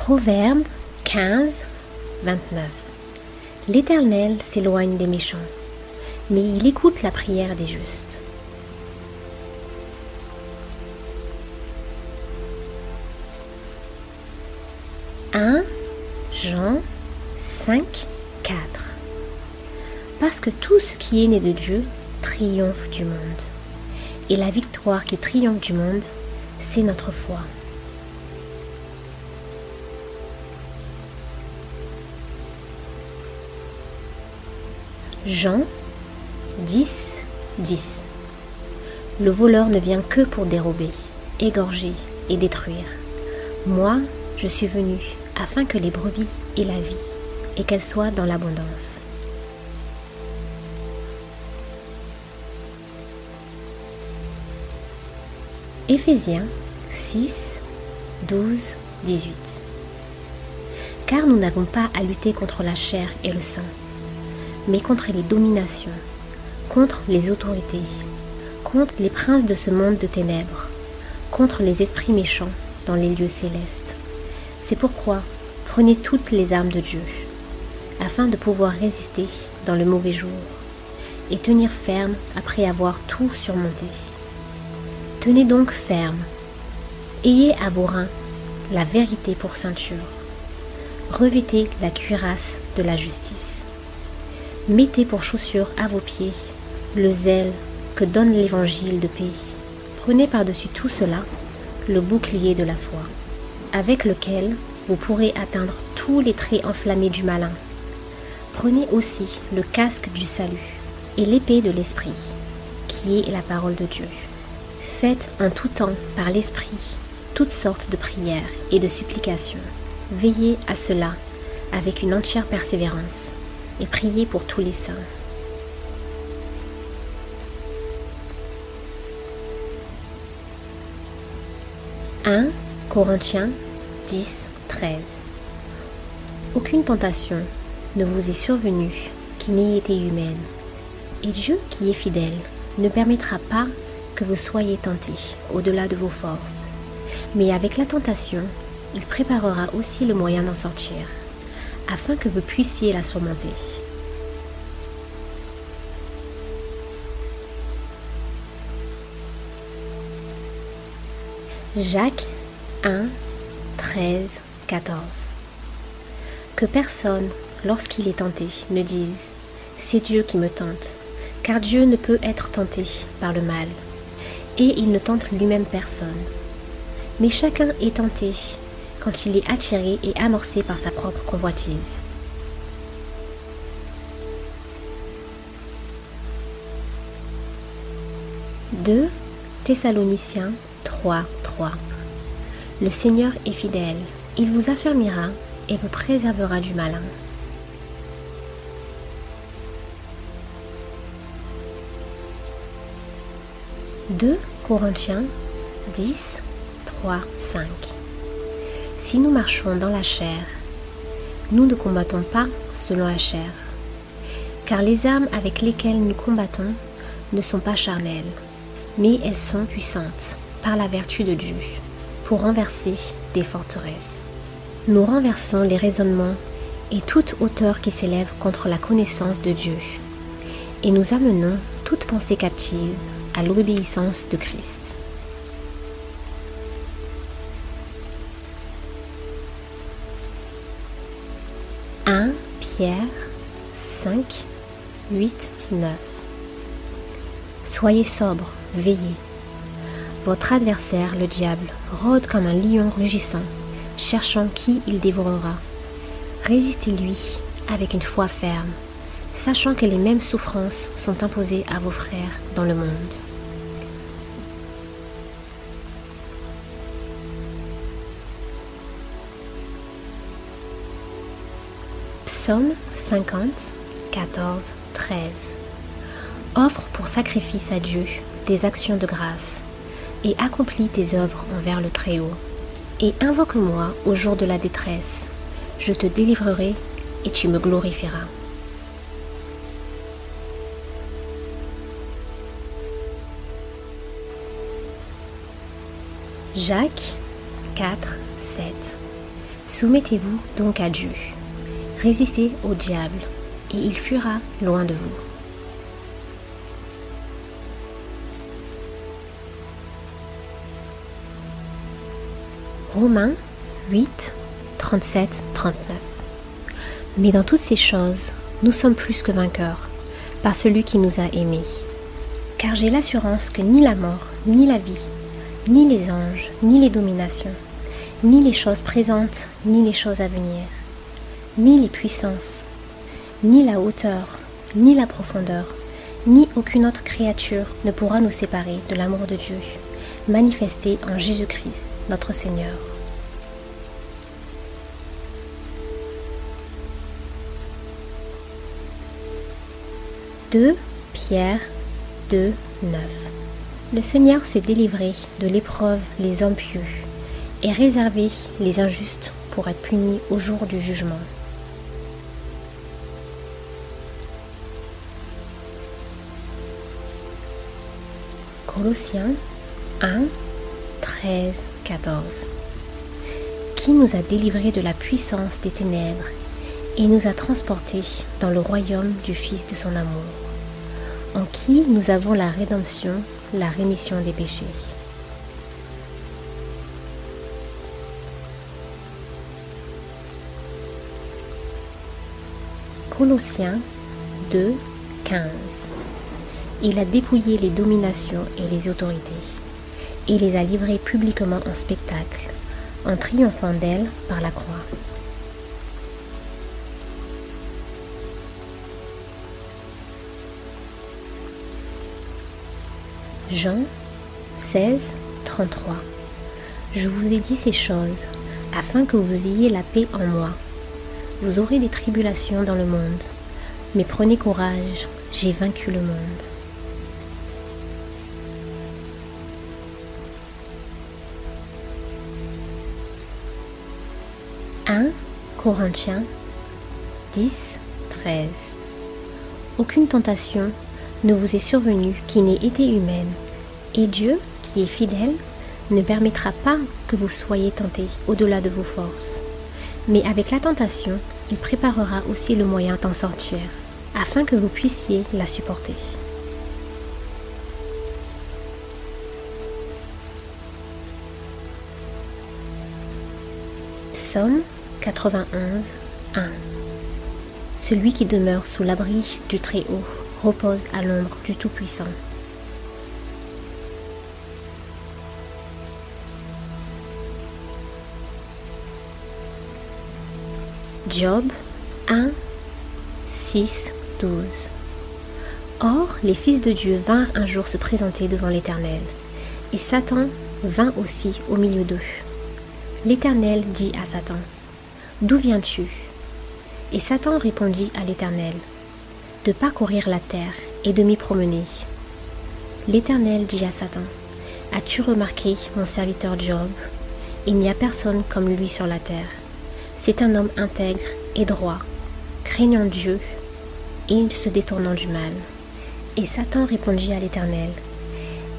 Proverbe 15, 29. L'Éternel s'éloigne des méchants, mais il écoute la prière des justes. « 1 Jean 5, 4 Parce que tout ce qui est né de Dieu triomphe du monde. Et la victoire qui triomphe du monde, c'est notre foi. Jean 10, 10 Le voleur ne vient que pour dérober, égorger et détruire. Moi, je suis venu afin que les brebis aient la vie et qu'elles soient dans l'abondance. Éphésiens 6, 12, 18 Car nous n'avons pas à lutter contre la chair et le sang mais contre les dominations, contre les autorités, contre les princes de ce monde de ténèbres, contre les esprits méchants dans les lieux célestes. C'est pourquoi prenez toutes les armes de Dieu, afin de pouvoir résister dans le mauvais jour, et tenir ferme après avoir tout surmonté. Tenez donc ferme, ayez à vos reins la vérité pour ceinture, revêtez la cuirasse de la justice Mettez pour chaussure à vos pieds le zèle que donne l'évangile de paix. Prenez par-dessus tout cela le bouclier de la foi, avec lequel vous pourrez atteindre tous les traits enflammés du malin. Prenez aussi le casque du salut et l'épée de l'esprit, qui est la parole de Dieu. Faites en tout temps par l'esprit toutes sortes de prières et de supplications. Veillez à cela avec une entière persévérance et priez pour tous les saints. « 1 Corinthiens 10, 13 Aucune tentation ne vous est survenue qui n'ait été humaine, et Dieu qui est fidèle ne permettra pas que vous soyez tentés au-delà de vos forces, mais avec la tentation, il préparera aussi le moyen d'en sortir afin que vous puissiez la surmonter. Jacques 1, 13, 14 Que personne, lorsqu'il est tenté, ne dise ⁇ C'est Dieu qui me tente ⁇ car Dieu ne peut être tenté par le mal, et il ne tente lui-même personne. Mais chacun est tenté quand il est attiré et amorcé par sa propre convoitise. « 2 Thessaloniciens 3, 3 Le Seigneur est fidèle, il vous affermira et vous préservera du malin. « 2 Corinthiens 10, 3, 5 si nous marchons dans la chair, nous ne combattons pas selon la chair, car les armes avec lesquelles nous combattons ne sont pas charnelles, mais elles sont puissantes par la vertu de Dieu pour renverser des forteresses. Nous renversons les raisonnements et toute hauteur qui s'élève contre la connaissance de Dieu, et nous amenons toute pensée captive à l'obéissance de Christ. 1 Pierre 5, 8, 9. Soyez sobre, veillez. Votre adversaire, le diable, rôde comme un lion rugissant, cherchant qui il dévorera. Résistez-lui avec une foi ferme, sachant que les mêmes souffrances sont imposées à vos frères dans le monde. Psaume 50, 14, 13. Offre pour sacrifice à Dieu des actions de grâce et accomplis tes œuvres envers le Très-Haut. Et invoque-moi au jour de la détresse. Je te délivrerai et tu me glorifieras. Jacques 4, 7 Soumettez-vous donc à Dieu. Résistez au diable et il fuira loin de vous. Romains 8, 37, 39. Mais dans toutes ces choses, nous sommes plus que vainqueurs par celui qui nous a aimés. Car j'ai l'assurance que ni la mort, ni la vie, ni les anges, ni les dominations, ni les choses présentes, ni les choses à venir, ni les puissances, ni la hauteur, ni la profondeur, ni aucune autre créature ne pourra nous séparer de l'amour de Dieu, manifesté en Jésus-Christ, notre Seigneur. « 2 Pierre 2, 9 Le Seigneur s'est délivré de l'épreuve les hommes pieux et réservé les injustes pour être punis au jour du jugement. Colossiens 1, 13, 14 Qui nous a délivrés de la puissance des ténèbres et nous a transportés dans le royaume du Fils de son amour, en qui nous avons la rédemption, la rémission des péchés. Colossiens 2, 15 Il a dépouillé les dominations et les autorités, et les a livrées publiquement en spectacle, en triomphant d'elles par la croix. Jean 16, 33 Je vous ai dit ces choses afin que vous ayez la paix en moi. Vous aurez des tribulations dans le monde, mais prenez courage, j'ai vaincu le monde. « Corinthiens 10, 13 Aucune tentation ne vous est survenue qui n'ait été humaine, et Dieu, qui est fidèle, ne permettra pas que vous soyez tentés au-delà de vos forces mais avec la tentation, il préparera aussi le moyen d'en sortir, afin que vous puissiez la supporter. Psaume 91, 1 Celui qui demeure sous l'abri du Très-Haut repose à l'ombre du Tout-Puissant. Job 1, 6, 12. Or, les fils de Dieu vinrent un jour se présenter devant l'Éternel, et Satan vint aussi au milieu d'eux. L'Éternel dit à Satan, D'où viens-tu? Et Satan répondit à l'Éternel, De parcourir la terre et de m'y promener. L'Éternel dit à Satan, As-tu remarqué mon serviteur Job? Il n'y a personne comme lui sur la terre c'est un homme intègre et droit, craignant Dieu et se détournant du mal. Et Satan répondit à l'Éternel,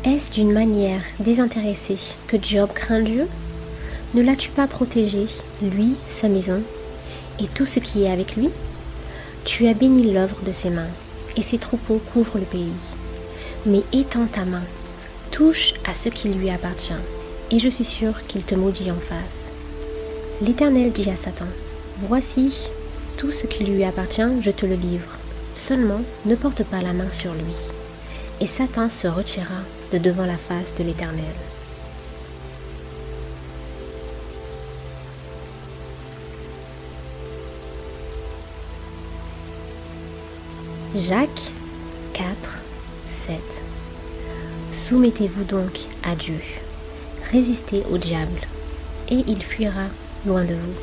Est-ce d'une manière désintéressée que Job craint Dieu? Ne l'as-tu pas protégé, lui, sa maison, et tout ce qui est avec lui? Tu as béni l'œuvre de ses mains, et ses troupeaux couvrent le pays. Mais étends ta main, touche à ce qui lui appartient, et je suis sûr qu'il te maudit en face. L'Éternel dit à Satan, Voici, tout ce qui lui appartient, je te le livre. Seulement, ne porte pas la main sur lui. Et Satan se retira de devant la face de l'Éternel. Jacques 4, 7 Soumettez-vous donc à Dieu, résistez au diable, et il fuira loin de vous.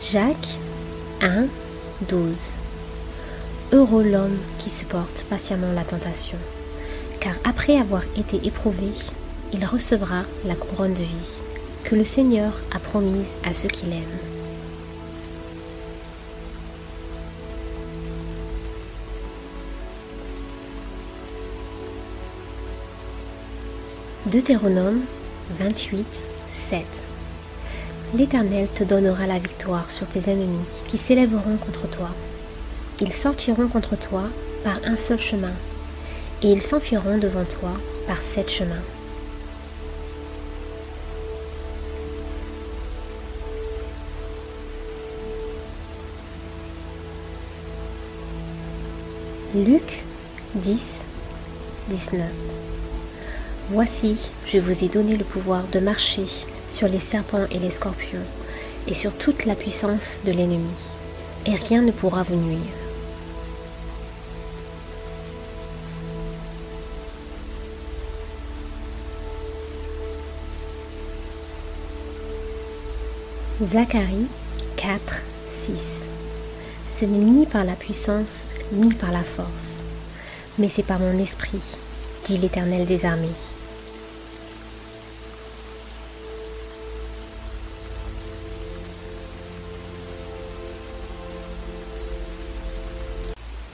Jacques 1, 12 Heureux l'homme qui supporte patiemment la tentation, car après avoir été éprouvé, il recevra la couronne de vie que le Seigneur a promise à ceux qui l'aiment. Deutéronome 28, 7 L'Éternel te donnera la victoire sur tes ennemis qui s'élèveront contre toi. Ils sortiront contre toi par un seul chemin, et ils s'enfuiront devant toi par sept chemins. Luc 10, 19 Voici, je vous ai donné le pouvoir de marcher sur les serpents et les scorpions, et sur toute la puissance de l'ennemi, et rien ne pourra vous nuire. Zacharie 4, 6 Ce n'est ni par la puissance, ni par la force, mais c'est par mon esprit, dit l'Éternel des armées.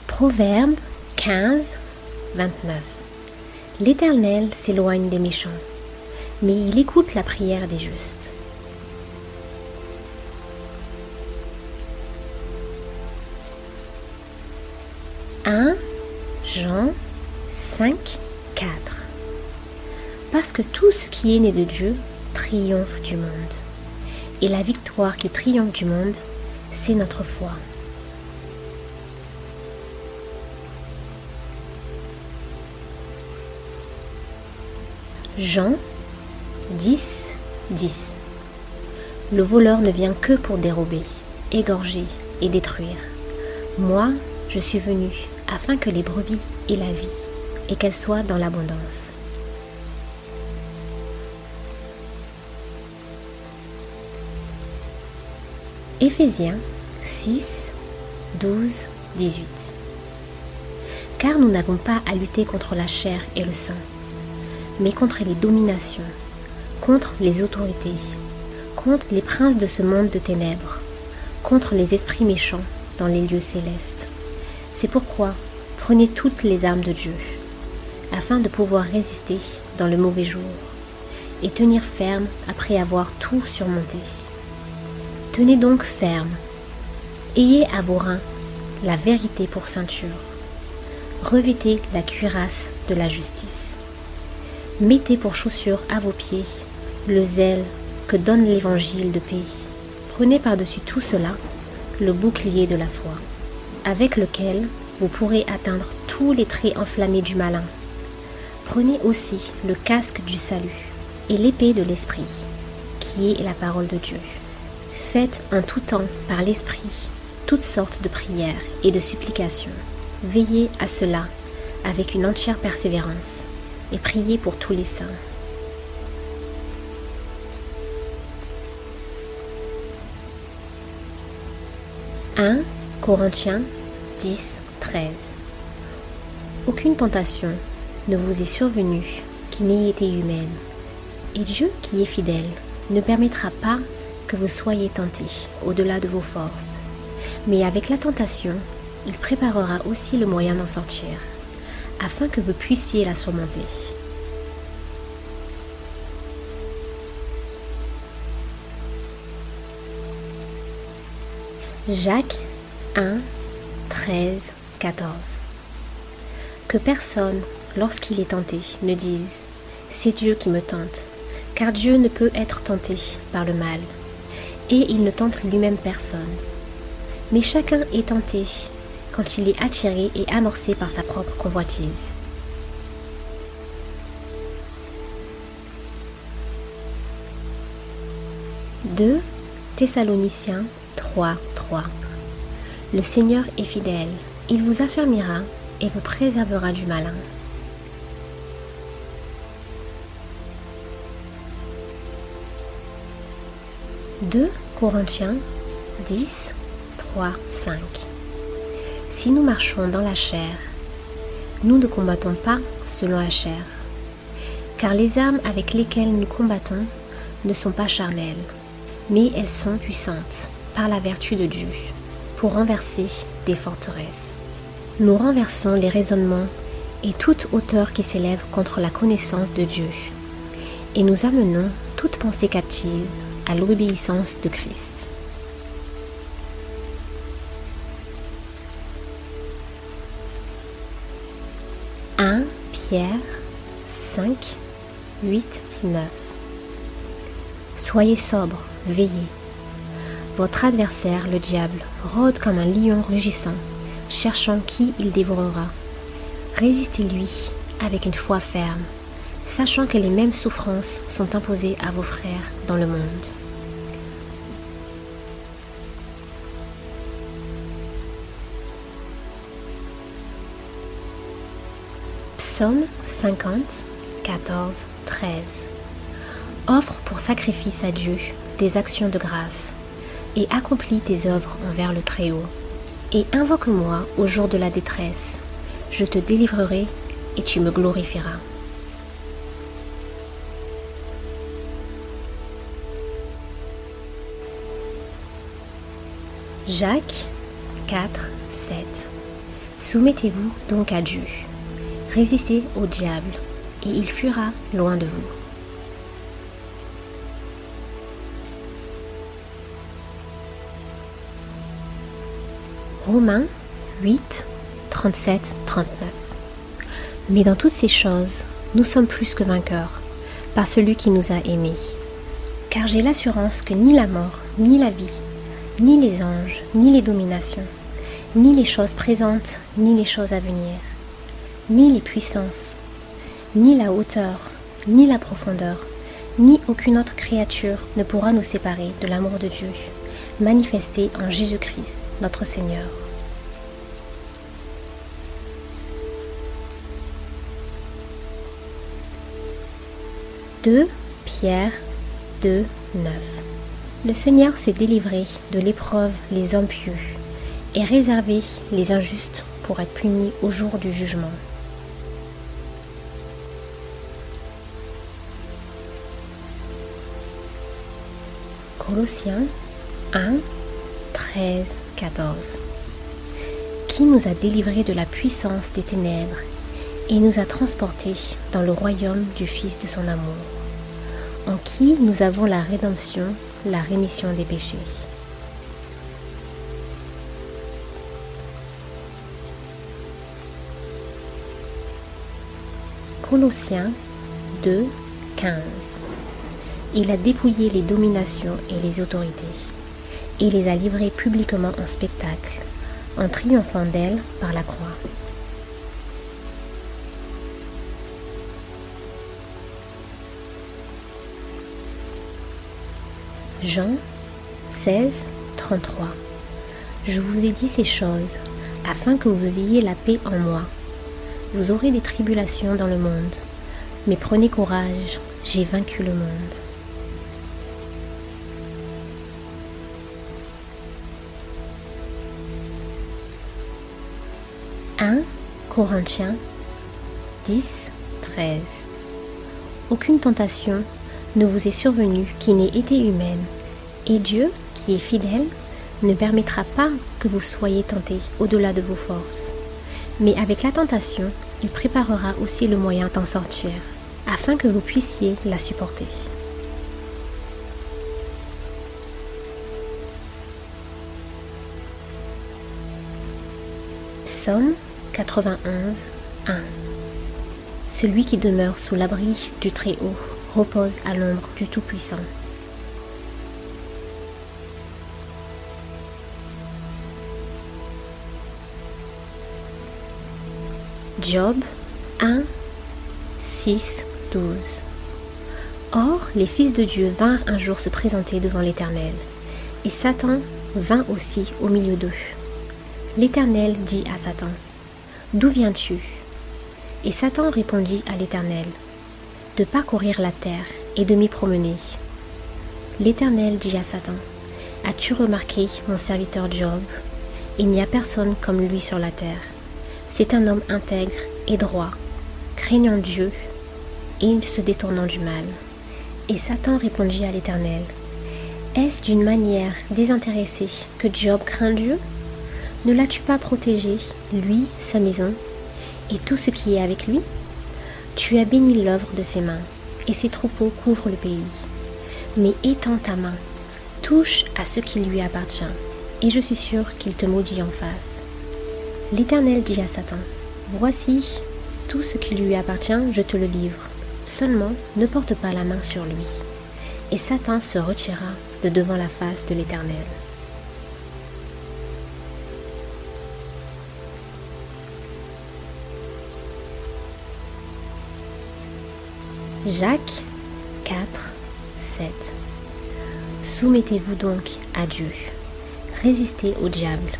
Proverbe 15, 29 L'Éternel s'éloigne des méchants, mais il écoute la prière des justes. « 1 Jean 5, 4 Parce que tout ce qui est né de Dieu triomphe du monde. Et la victoire qui triomphe du monde, c'est notre foi. Jean 10, 10 Le voleur ne vient que pour dérober, égorger et détruire. Moi, je suis venu afin que les brebis aient la vie et qu'elles soient dans l'abondance. Éphésiens 6, 12, 18 Car nous n'avons pas à lutter contre la chair et le sang mais contre les dominations, contre les autorités, contre les princes de ce monde de ténèbres, contre les esprits méchants dans les lieux célestes. C'est pourquoi prenez toutes les armes de Dieu, afin de pouvoir résister dans le mauvais jour, et tenir ferme après avoir tout surmonté. Tenez donc ferme, ayez à vos reins la vérité pour ceinture, revêtez la cuirasse de la justice Mettez pour chaussure à vos pieds le zèle que donne l'évangile de paix. Prenez par-dessus tout cela le bouclier de la foi, avec lequel vous pourrez atteindre tous les traits enflammés du malin. Prenez aussi le casque du salut et l'épée de l'esprit, qui est la parole de Dieu. Faites en tout temps par l'esprit toutes sortes de prières et de supplications. Veillez à cela avec une entière persévérance et priez pour tous les saints. « 1 Corinthiens 10, 13 Aucune tentation ne vous est survenue qui n'ait été humaine, et Dieu qui est fidèle ne permettra pas que vous soyez tentés au-delà de vos forces, mais avec la tentation, il préparera aussi le moyen d'en sortir afin que vous puissiez la surmonter. Jacques 1, 13, 14 Que personne, lorsqu'il est tenté, ne dise C'est Dieu qui me tente, car Dieu ne peut être tenté par le mal, et il ne tente lui-même personne. Mais chacun est tenté quand il est attiré et amorcé par sa propre convoitise. « 2 Thessaloniciens 3, 3 Le Seigneur est fidèle, il vous affermira et vous préservera du malin. « 2 Corinthiens 10, 3, 5 si nous marchons dans la chair, nous ne combattons pas selon la chair, car les armes avec lesquelles nous combattons ne sont pas charnelles, mais elles sont puissantes par la vertu de Dieu pour renverser des forteresses. Nous renversons les raisonnements et toute hauteur qui s'élève contre la connaissance de Dieu, et nous amenons toute pensée captive à l'obéissance de Christ. 1 Pierre 5, 8, 9 Soyez sobre, veillez. Votre adversaire, le diable, rôde comme un lion rugissant, cherchant qui il dévorera. Résistez-lui avec une foi ferme, sachant que les mêmes souffrances sont imposées à vos frères dans le monde. Psaume 50, 14, 13 Offre pour sacrifice à Dieu des actions de grâce et accomplis tes œuvres envers le Très-Haut. Et invoque-moi au jour de la détresse, je te délivrerai et tu me glorifieras. Jacques 4, 7 Soumettez-vous donc à Dieu. Résistez au diable, et il fuira loin de vous. Romains 8, 37, 39 Mais dans toutes ces choses, nous sommes plus que vainqueurs, par celui qui nous a aimés. Car j'ai l'assurance que ni la mort, ni la vie, ni les anges, ni les dominations, ni les choses présentes, ni les choses à venir, ni les puissances, ni la hauteur, ni la profondeur, ni aucune autre créature ne pourra nous séparer de l'amour de Dieu, manifesté en Jésus-Christ, notre Seigneur. « 2 Pierre 2, 9 Le Seigneur s'est délivré de l'épreuve les hommes pieux et réservé les injustes pour être punis au jour du jugement. Colossiens 1, 13, 14 Qui nous a délivrés de la puissance des ténèbres et nous a transportés dans le royaume du Fils de son amour, en qui nous avons la rédemption, la rémission des péchés. Colossiens 2, 15 Il a dépouillé les dominations et les autorités, et les a livrées publiquement en spectacle, en triomphant d'elles par la croix. Jean 16, 33 Je vous ai dit ces choses afin que vous ayez la paix en moi. Vous aurez des tribulations dans le monde, mais prenez courage, j'ai vaincu le monde. « 1 Corinthiens 10, 13 Aucune tentation ne vous est survenue qui n'ait été humaine, et Dieu, qui est fidèle, ne permettra pas que vous soyez tentés au-delà de vos forces. Mais avec la tentation, il préparera aussi le moyen d'en sortir, afin que vous puissiez la supporter. Psaume 91, 1 Celui qui demeure sous l'abri du Très-Haut repose à l'ombre du Tout-Puissant. Job 1, 6, 12 Or, les fils de Dieu vinrent un jour se présenter devant l'Éternel, et Satan vint aussi au milieu d'eux. L'Éternel dit à Satan, D'où viens-tu? Et Satan répondit à l'Éternel, De parcourir la terre et de m'y promener. L'Éternel dit à Satan, As-tu remarqué mon serviteur Job? Il n'y a personne comme lui sur la terre c'est un homme intègre et droit, craignant Dieu et se détournant du mal. Et Satan répondit à l'Éternel, Est-ce d'une manière désintéressée que Job craint Dieu? Ne l'as-tu pas protégé, lui, sa maison, et tout ce qui est avec lui? Tu as béni l'œuvre de ses mains. et ses troupeaux couvrent le pays. Mais étends ta main, touche à ce qui lui appartient, et je suis sûr qu'il te maudit en face. L'Éternel dit à Satan, Voici, tout ce qui lui appartient, je te le livre. Seulement, ne porte pas la main sur lui. Et Satan se retira de devant la face de l'Éternel. Jacques 4, 7 Soumettez-vous donc à Dieu, résistez au diable,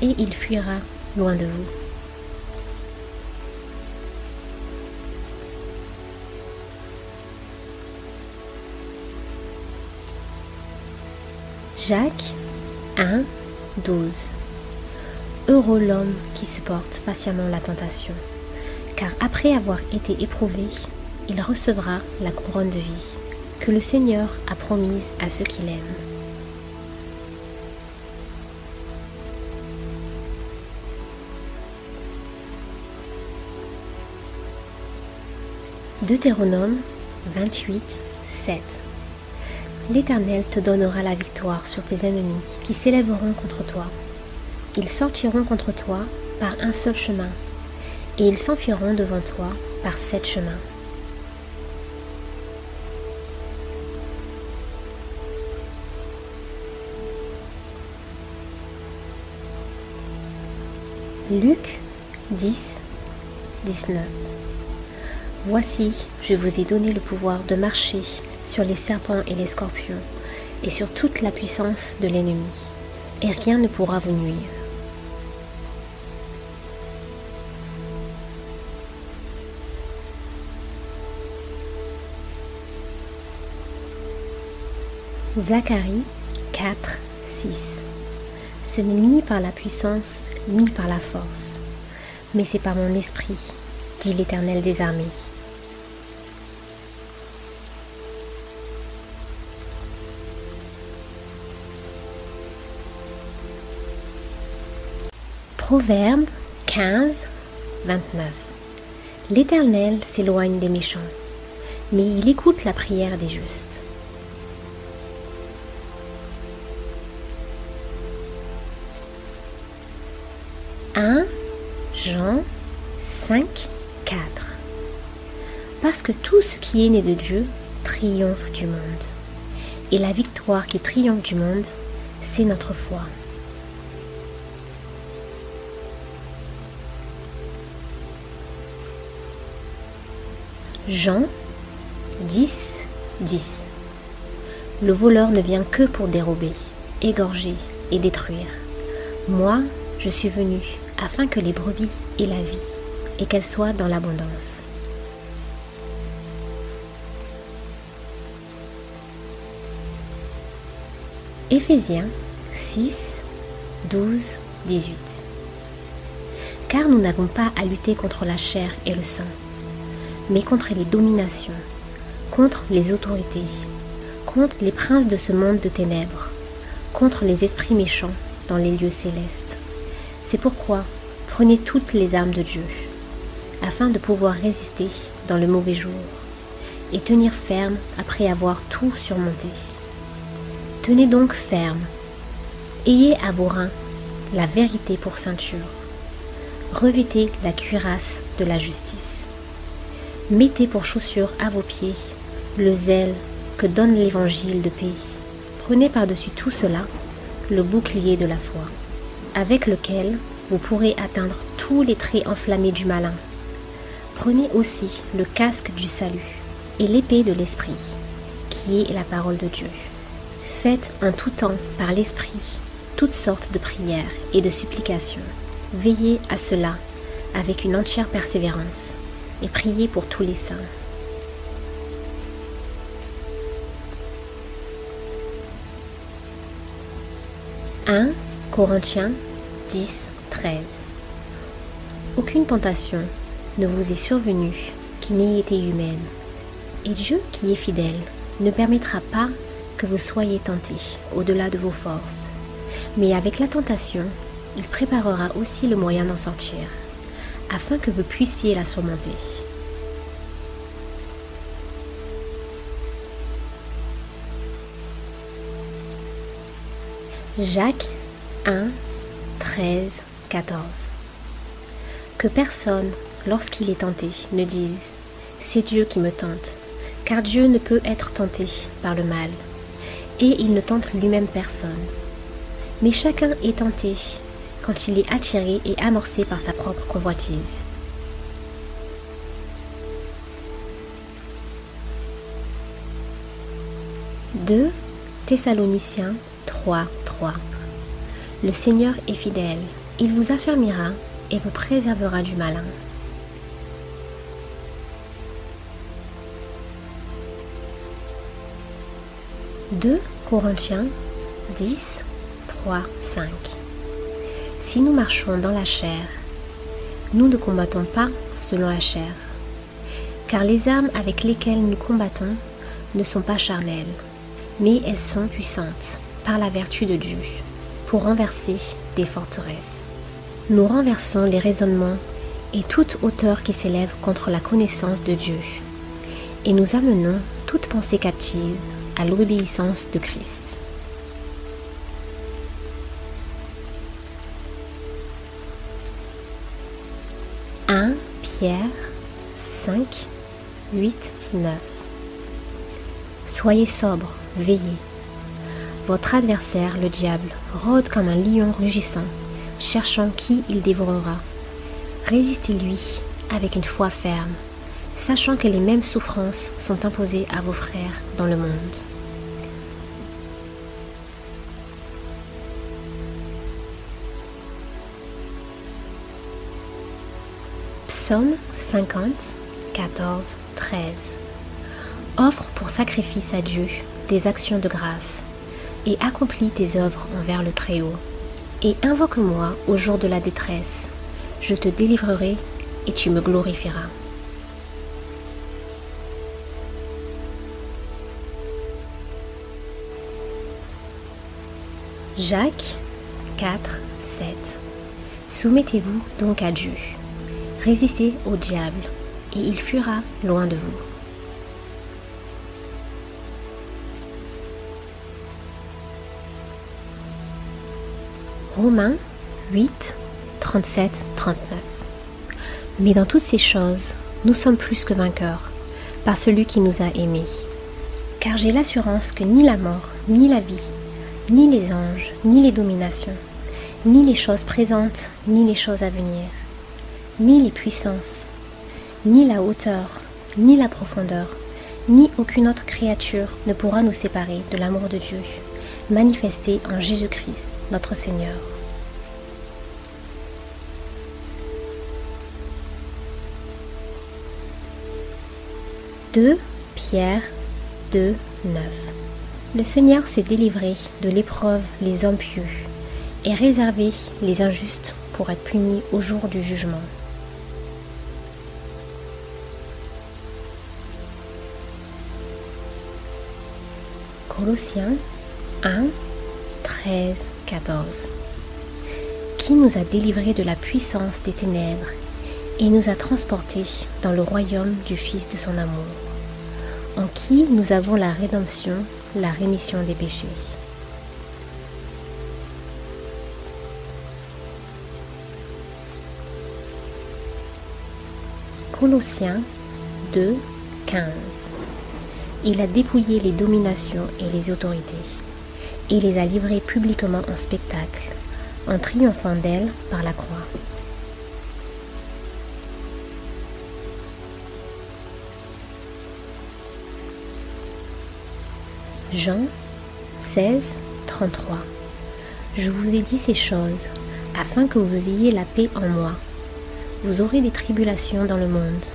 et il fuira loin de vous. Jacques 1, 12 Heureux l'homme qui supporte patiemment la tentation, car après avoir été éprouvé, il recevra la couronne de vie que le Seigneur a promise à ceux qu'il aime. Deutéronome 28, 7 L'Éternel te donnera la victoire sur tes ennemis qui s'élèveront contre toi. Ils sortiront contre toi par un seul chemin, et ils s'enfuiront devant toi par sept chemins. Luc 10, 19 Voici, je vous ai donné le pouvoir de marcher sur les serpents et les scorpions, et sur toute la puissance de l'ennemi, et rien ne pourra vous nuire. Zacharie 4, 6 Ce n'est ni par la puissance, ni par la force, mais c'est par mon esprit, dit l'Éternel des armées. Proverbe 15, 29 L'Éternel s'éloigne des méchants, mais il écoute la prière des justes. « 1 Jean 5, 4 Parce que tout ce qui est né de Dieu triomphe du monde. Et la victoire qui triomphe du monde, c'est notre foi. Jean 10, 10 Le voleur ne vient que pour dérober, égorger et détruire. Moi, je suis venu afin que les brebis aient la vie et qu'elles soient dans l'abondance. Éphésiens 6, 12, 18 Car nous n'avons pas à lutter contre la chair et le sang mais contre les dominations, contre les autorités, contre les princes de ce monde de ténèbres, contre les esprits méchants dans les lieux célestes. C'est pourquoi prenez toutes les armes de Dieu, afin de pouvoir résister dans le mauvais jour, et tenir ferme après avoir tout surmonté. Tenez donc ferme, ayez à vos reins la vérité pour ceinture, revêtez la cuirasse de la justice Mettez pour chaussure à vos pieds le zèle que donne l'évangile de paix. Prenez par-dessus tout cela le bouclier de la foi, avec lequel vous pourrez atteindre tous les traits enflammés du malin. Prenez aussi le casque du salut et l'épée de l'esprit, qui est la parole de Dieu. Faites en tout temps par l'esprit toutes sortes de prières et de supplications. Veillez à cela avec une entière persévérance et priez pour tous les saints. « Corinthiens 10, 13. Aucune tentation ne vous est survenue qui n'ait été humaine. Et Dieu qui est fidèle ne permettra pas que vous soyez tentés au-delà de vos forces. Mais avec la tentation, il préparera aussi le moyen d'en sortir, afin que vous puissiez la surmonter. Jacques 1, 13, 14. Que personne, lorsqu'il est tenté, ne dise C'est Dieu qui me tente, car Dieu ne peut être tenté par le mal, et il ne tente lui-même personne. Mais chacun est tenté quand il est attiré et amorcé par sa propre convoitise. 2 Thessaloniciens 3, 3 Le Seigneur est fidèle, il vous affermira et vous préservera du malin. « 2 Corinthiens 10, 3, 5 Si nous marchons dans la chair, nous ne combattons pas selon la chair, car les armes avec lesquelles nous combattons ne sont pas charnelles, mais elles sont puissantes par la vertu de Dieu pour renverser des forteresses. Nous renversons les raisonnements et toute hauteur qui s'élève contre la connaissance de Dieu, et nous amenons toute pensée captive à l'obéissance de Christ. « 1 Pierre 5, 8, 9 Soyez sobre, veillez. Votre adversaire, le diable, rôde comme un lion rugissant, cherchant qui il dévorera. Résistez-lui avec une foi ferme, sachant que les mêmes souffrances sont imposées à vos frères dans le monde. Psaume 50, 14, 13 Offre pour sacrifice à Dieu des actions de grâce et accomplis tes œuvres envers le Très-Haut. Et invoque-moi au jour de la détresse, je te délivrerai et tu me glorifieras. Jacques 4, 7 Soumettez-vous donc à Dieu. Résistez au diable, et il fuira loin de vous. Romains 8, 37, 39. Mais dans toutes ces choses, nous sommes plus que vainqueurs par celui qui nous a aimés. Car j'ai l'assurance que ni la mort, ni la vie, ni les anges, ni les dominations, ni les choses présentes, ni les choses à venir, ni les puissances, ni la hauteur, ni la profondeur, ni aucune autre créature ne pourra nous séparer de l'amour de Dieu, manifesté en Jésus-Christ notre Seigneur. « 2 Pierre 2, 9 Le Seigneur s'est délivré de l'épreuve les hommes pieux et réservé les injustes pour être punis au jour du jugement. Colossiens 1, 13 14. Qui nous a délivrés de la puissance des ténèbres et nous a transportés dans le royaume du Fils de son amour, en qui nous avons la rédemption, la rémission des péchés? Colossiens 2, 15. Il a dépouillé les dominations et les autorités et les a livrées publiquement en spectacle, en triomphant d'elles par la croix. Jean 16, 33 Je vous ai dit ces choses afin que vous ayez la paix en moi. Vous aurez des tribulations dans le monde,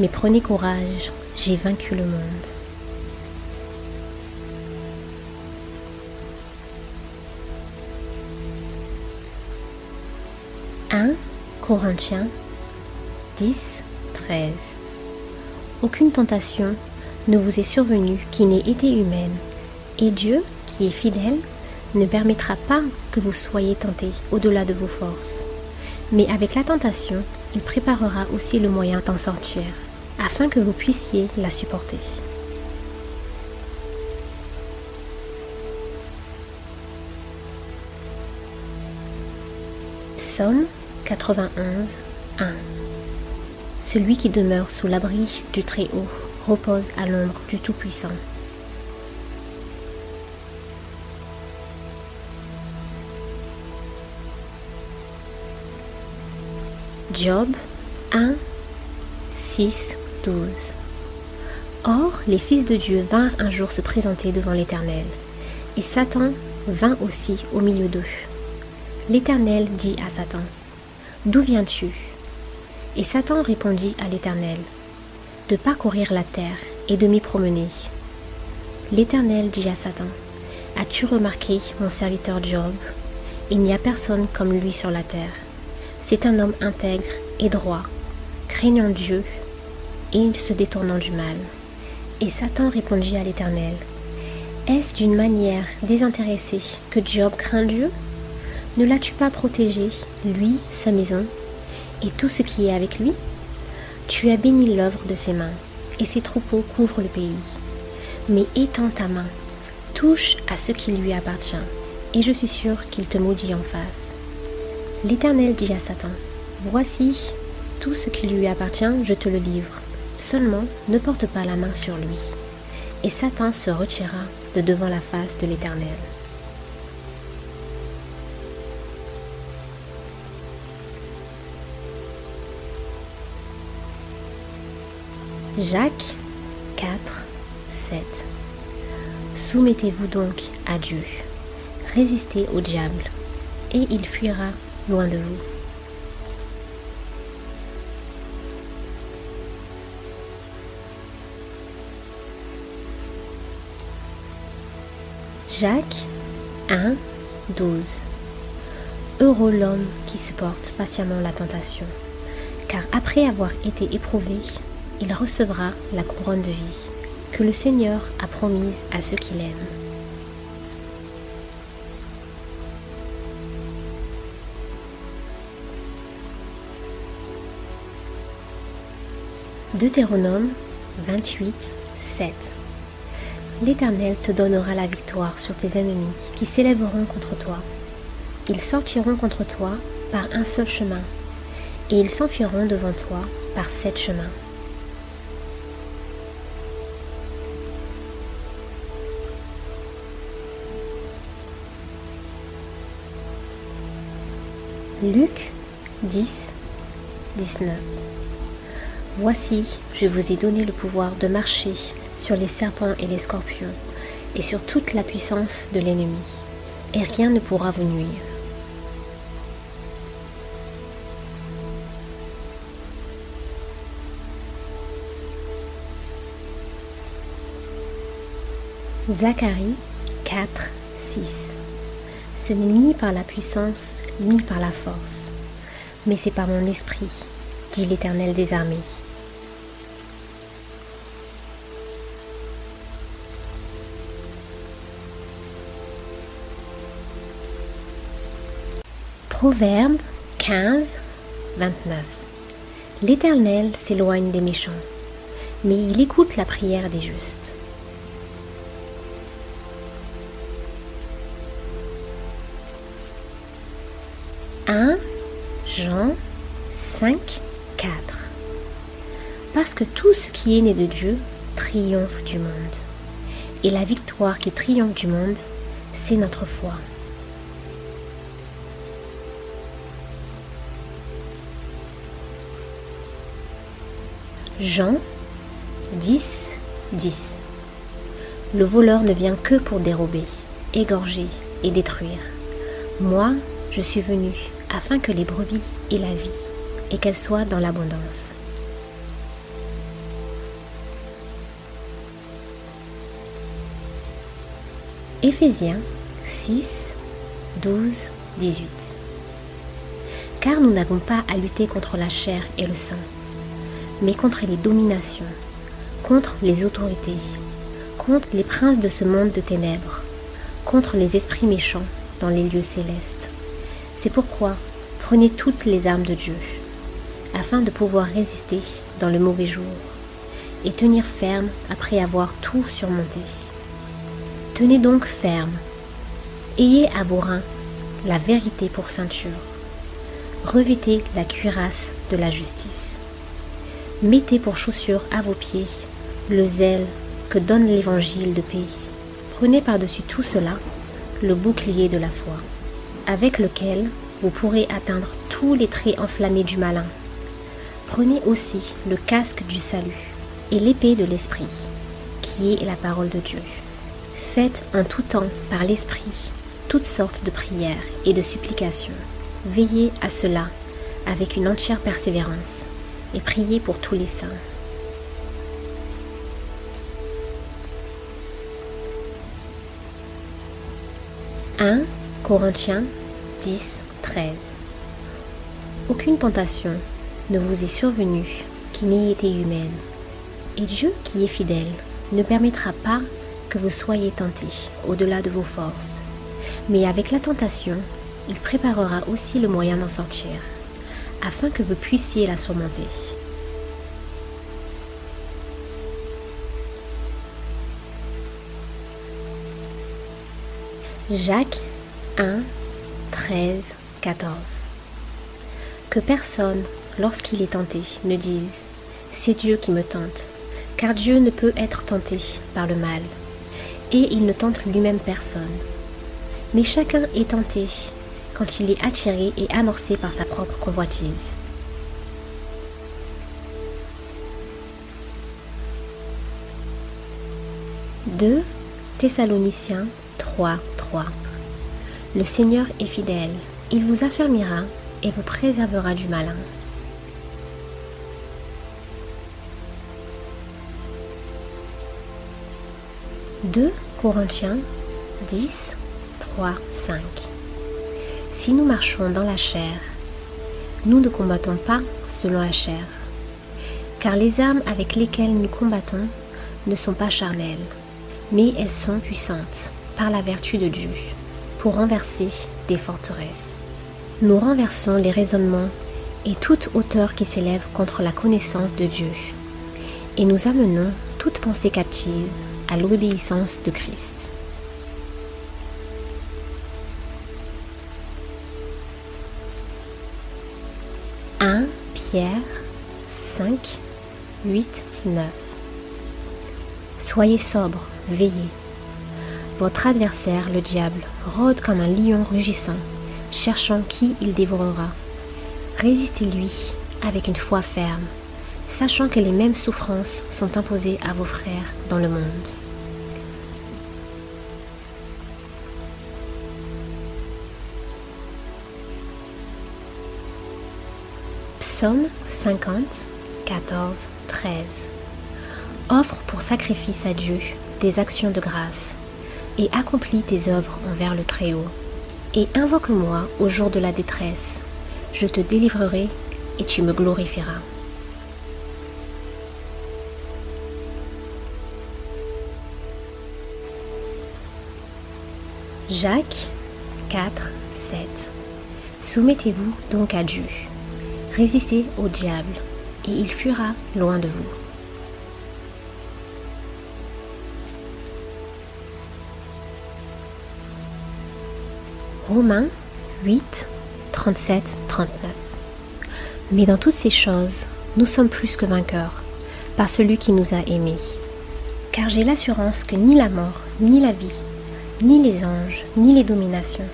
mais prenez courage, j'ai vaincu le monde. Corinthiens 10, 13 Aucune tentation ne vous est survenue qui n'ait été humaine, et Dieu, qui est fidèle, ne permettra pas que vous soyez tentés au-delà de vos forces. Mais avec la tentation, il préparera aussi le moyen d'en sortir, afin que vous puissiez la supporter. Psaume 91, 1 Celui qui demeure sous l'abri du Très-Haut repose à l'ombre du Tout-Puissant. Job 1, 6, 12 Or, les fils de Dieu vinrent un jour se présenter devant l'Éternel, et Satan vint aussi au milieu d'eux. L'Éternel dit à Satan, D'où viens-tu? Et Satan répondit à l'Éternel, De parcourir la terre et de m'y promener. L'Éternel dit à Satan, As-tu remarqué mon serviteur Job? Il n'y a personne comme lui sur la terre. C'est un homme intègre et droit, craignant Dieu et se détournant du mal. Et Satan répondit à l'Éternel, Est-ce d'une manière désintéressée que Job craint Dieu? Ne l'as-tu pas protégé, lui, sa maison, et tout ce qui est avec lui? Tu as béni l'œuvre de ses mains, et ses troupeaux couvrent le pays. Mais étends ta main, touche à ce qui lui appartient, et je suis sûr qu'il te maudit en face. L'Éternel dit à Satan, Voici, tout ce qui lui appartient, je te le livre. Seulement, ne porte pas la main sur lui. Et Satan se retira de devant la face de l'Éternel. Jacques 4, 7 Soumettez-vous donc à Dieu, résistez au diable, et il fuira loin de vous. Jacques 1, 12 Heureux l'homme qui supporte patiemment la tentation, car après avoir été éprouvé, il recevra la couronne de vie que le Seigneur a promise à ceux qui l'aiment. Deutéronome 28, 7 L'Éternel te donnera la victoire sur tes ennemis qui s'élèveront contre toi. Ils sortiront contre toi par un seul chemin, et ils s'enfuiront devant toi par sept chemins. Luc 10, 19 Voici, je vous ai donné le pouvoir de marcher sur les serpents et les scorpions, et sur toute la puissance de l'ennemi, et rien ne pourra vous nuire. Zacharie 4, 6 Ce n'est ni par la puissance, ni par la force, mais c'est par mon esprit, dit l'Éternel des armées. Proverbe 15, 29 L'Éternel s'éloigne des méchants, mais il écoute la prière des justes. « Jean 5, 4 Parce que tout ce qui est né de Dieu triomphe du monde. Et la victoire qui triomphe du monde, c'est notre foi. Jean 10, 10 Le voleur ne vient que pour dérober, égorger et détruire. Moi, je suis venu afin que les brebis aient la vie et qu'elles soient dans l'abondance. Éphésiens 6, 12, 18 Car nous n'avons pas à lutter contre la chair et le sang mais contre les dominations, contre les autorités, contre les princes de ce monde de ténèbres, contre les esprits méchants dans les lieux célestes. C'est pourquoi prenez toutes les armes de Dieu, afin de pouvoir résister dans le mauvais jour, et tenir ferme après avoir tout surmonté. Tenez donc ferme, ayez à vos reins la vérité pour ceinture, revêtez la cuirasse de la justice. Mettez pour chaussure à vos pieds le zèle que donne l'évangile de paix. Prenez par-dessus tout cela le bouclier de la foi, avec lequel vous pourrez atteindre tous les traits enflammés du malin. Prenez aussi le casque du salut et l'épée de l'esprit, qui est la parole de Dieu. Faites en tout temps par l'esprit toutes sortes de prières et de supplications. Veillez à cela avec une entière persévérance et priez pour tous les saints. « Corinthiens 10, 13 Aucune tentation ne vous est survenue qui n'ait été humaine, et Dieu qui est fidèle ne permettra pas que vous soyez tentés au-delà de vos forces, mais avec la tentation, il préparera aussi le moyen d'en sortir, afin que vous puissiez la surmonter. Jacques 1, 13, 14 Que personne, lorsqu'il est tenté, ne dise ⁇ C'est Dieu qui me tente ⁇ car Dieu ne peut être tenté par le mal, et il ne tente lui-même personne. Mais chacun est tenté quand il est attiré et amorcé par sa propre convoitise. « 2 Thessaloniciens 3, 3 Le Seigneur est fidèle, il vous affermira et vous préservera du malin. 2 Corinthiens 10, 3, 5 Si nous marchons dans la chair, nous ne combattons pas selon la chair, car les armes avec lesquelles nous combattons ne sont pas charnelles, mais elles sont puissantes par la vertu de Dieu pour renverser des forteresses. Nous renversons les raisonnements et toute hauteur qui s'élève contre la connaissance de Dieu, et nous amenons toute pensée captive à l'obéissance de Christ. « 1 Pierre 5, 8, 9 Soyez sobre, veillez. Votre adversaire, le diable, rôde comme un lion rugissant, cherchant qui il dévorera. Résistez-lui avec une foi ferme sachant que les mêmes souffrances sont imposées à vos frères dans le monde. Psaume 50, 14, 13 Offre pour sacrifice à Dieu des actions de grâce et accomplis tes œuvres envers le Très-Haut. Et invoque-moi au jour de la détresse, je te délivrerai et tu me glorifieras. Jacques 4, 7 Soumettez-vous donc à Dieu. Résistez au diable, et il fuira loin de vous. Romains 8, 37, 39 Mais dans toutes ces choses, nous sommes plus que vainqueurs, par celui qui nous a aimés. Car j'ai l'assurance que ni la mort, ni la vie, ni les anges, ni les dominations,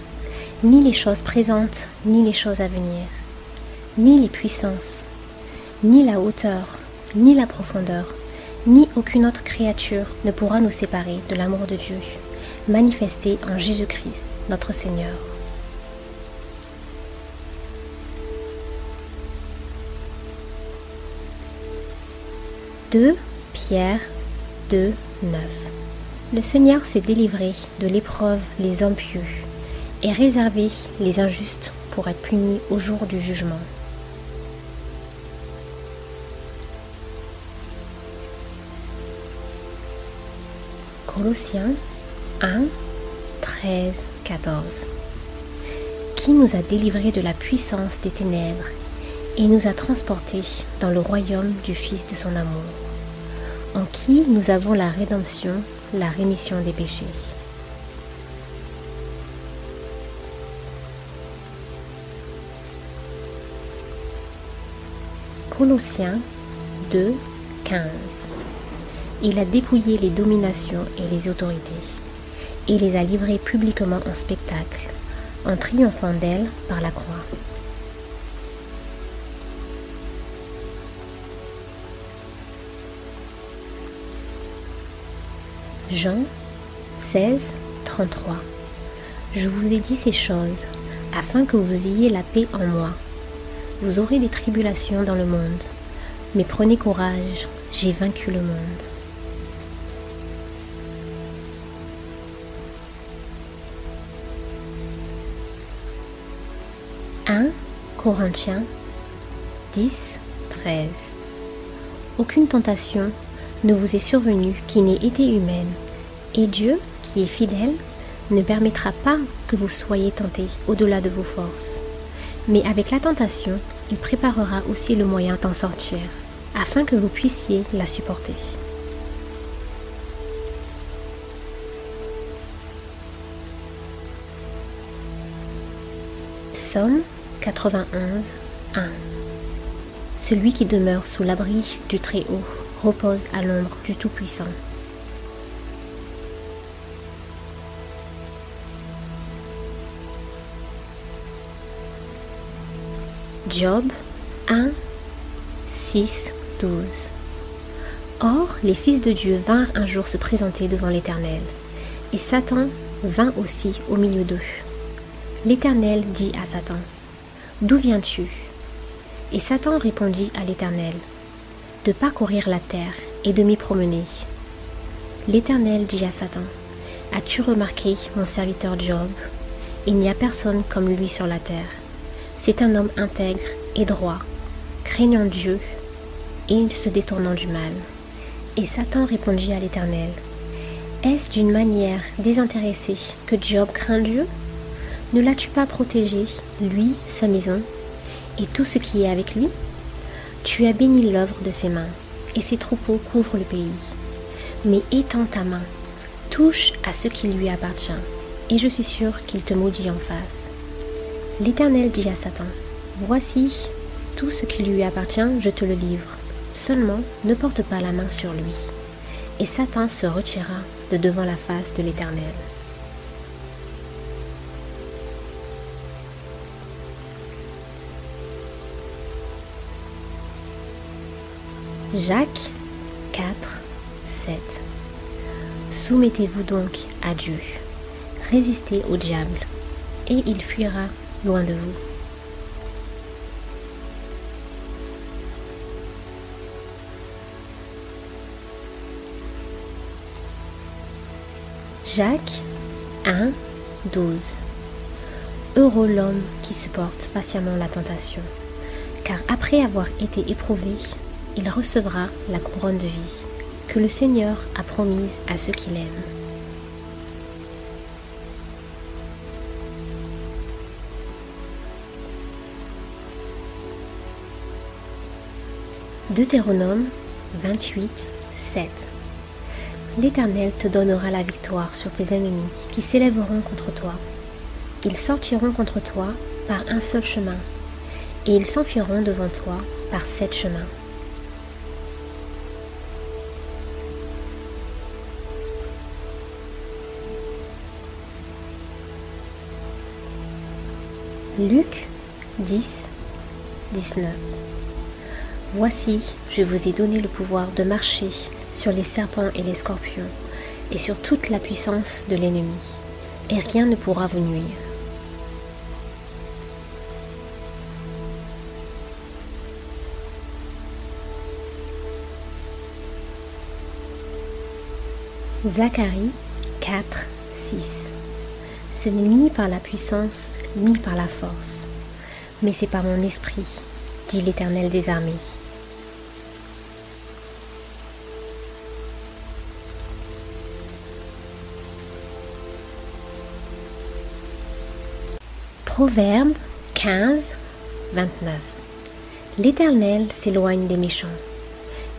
ni les choses présentes, ni les choses à venir, ni les puissances, ni la hauteur, ni la profondeur, ni aucune autre créature ne pourra nous séparer de l'amour de Dieu, manifesté en Jésus-Christ, notre Seigneur. « 2 Pierre 2, 9 le Seigneur s'est délivré de l'épreuve les hommes pieux et réservé les injustes pour être punis au jour du jugement. Colossiens 1, 13, 14 Qui nous a délivrés de la puissance des ténèbres et nous a transportés dans le royaume du Fils de son amour, en qui nous avons la rédemption la rémission des péchés? Colossiens 2, 15. Il a dépouillé les dominations et les autorités, et les a livrées publiquement en spectacle, en triomphant d'elles par la croix. Jean 16, 33. Je vous ai dit ces choses afin que vous ayez la paix en moi. Vous aurez des tribulations dans le monde, mais prenez courage, j'ai vaincu le monde. Corinthiens 10, 13. Aucune tentation ne vous est survenue qui n'ait été humaine, et Dieu, qui est fidèle, ne permettra pas que vous soyez tentés au-delà de vos forces. Mais avec la tentation, il préparera aussi le moyen d'en sortir, afin que vous puissiez la supporter. Psaume 91, 1 Celui qui demeure sous l'abri du Très-Haut repose à l'ombre du Tout-Puissant. Job 1, 6, 12. Or, les fils de Dieu vinrent un jour se présenter devant l'Éternel, et Satan vint aussi au milieu d'eux. L'Éternel dit à Satan, D'où viens-tu? Et Satan répondit à l'Éternel, De parcourir la terre et de m'y promener. L'Éternel dit à Satan, As-tu remarqué mon serviteur Job? Il n'y a personne comme lui sur la terre c'est un homme intègre et droit, craignant Dieu et se détournant du mal. Et Satan répondit à l'Éternel, Est-ce d'une manière désintéressée que Job craint Dieu? Ne l'as-tu pas protégé, lui, sa maison, et tout ce qui est avec lui? Tu as béni l'œuvre de ses mains, et ses troupeaux couvrent le pays. Mais étends ta main, touche à ce qui lui appartient, et je suis sûr qu'il te maudit en face. L'Éternel dit à Satan, Voici, tout ce qui lui appartient, je te le livre. Seulement, ne porte pas la main sur lui. Et Satan se retira de devant la face de l'Éternel. Jacques 4, 7 Soumettez-vous donc à Dieu, résistez au diable, et il fuira loin de vous. Jacques 1, 12 Heureux l'homme qui supporte patiemment la tentation, car après avoir été éprouvé, il recevra la couronne de vie que le Seigneur a promise à ceux qui l'aiment. Deutéronome 28, 7 L'Éternel te donnera la victoire sur tes ennemis qui s'élèveront contre toi. Ils sortiront contre toi par un seul chemin, et ils s'enfuiront devant toi par sept chemins. Luc 10, 19 Voici, je vous ai donné le pouvoir de marcher sur les serpents et les scorpions, et sur toute la puissance de l'ennemi, et rien ne pourra vous nuire. Zacharie 4, 6 Ce n'est ni par la puissance, ni par la force, mais c'est par mon esprit, dit l'Éternel des armées. Proverbe 15, 29. L'Éternel s'éloigne des méchants,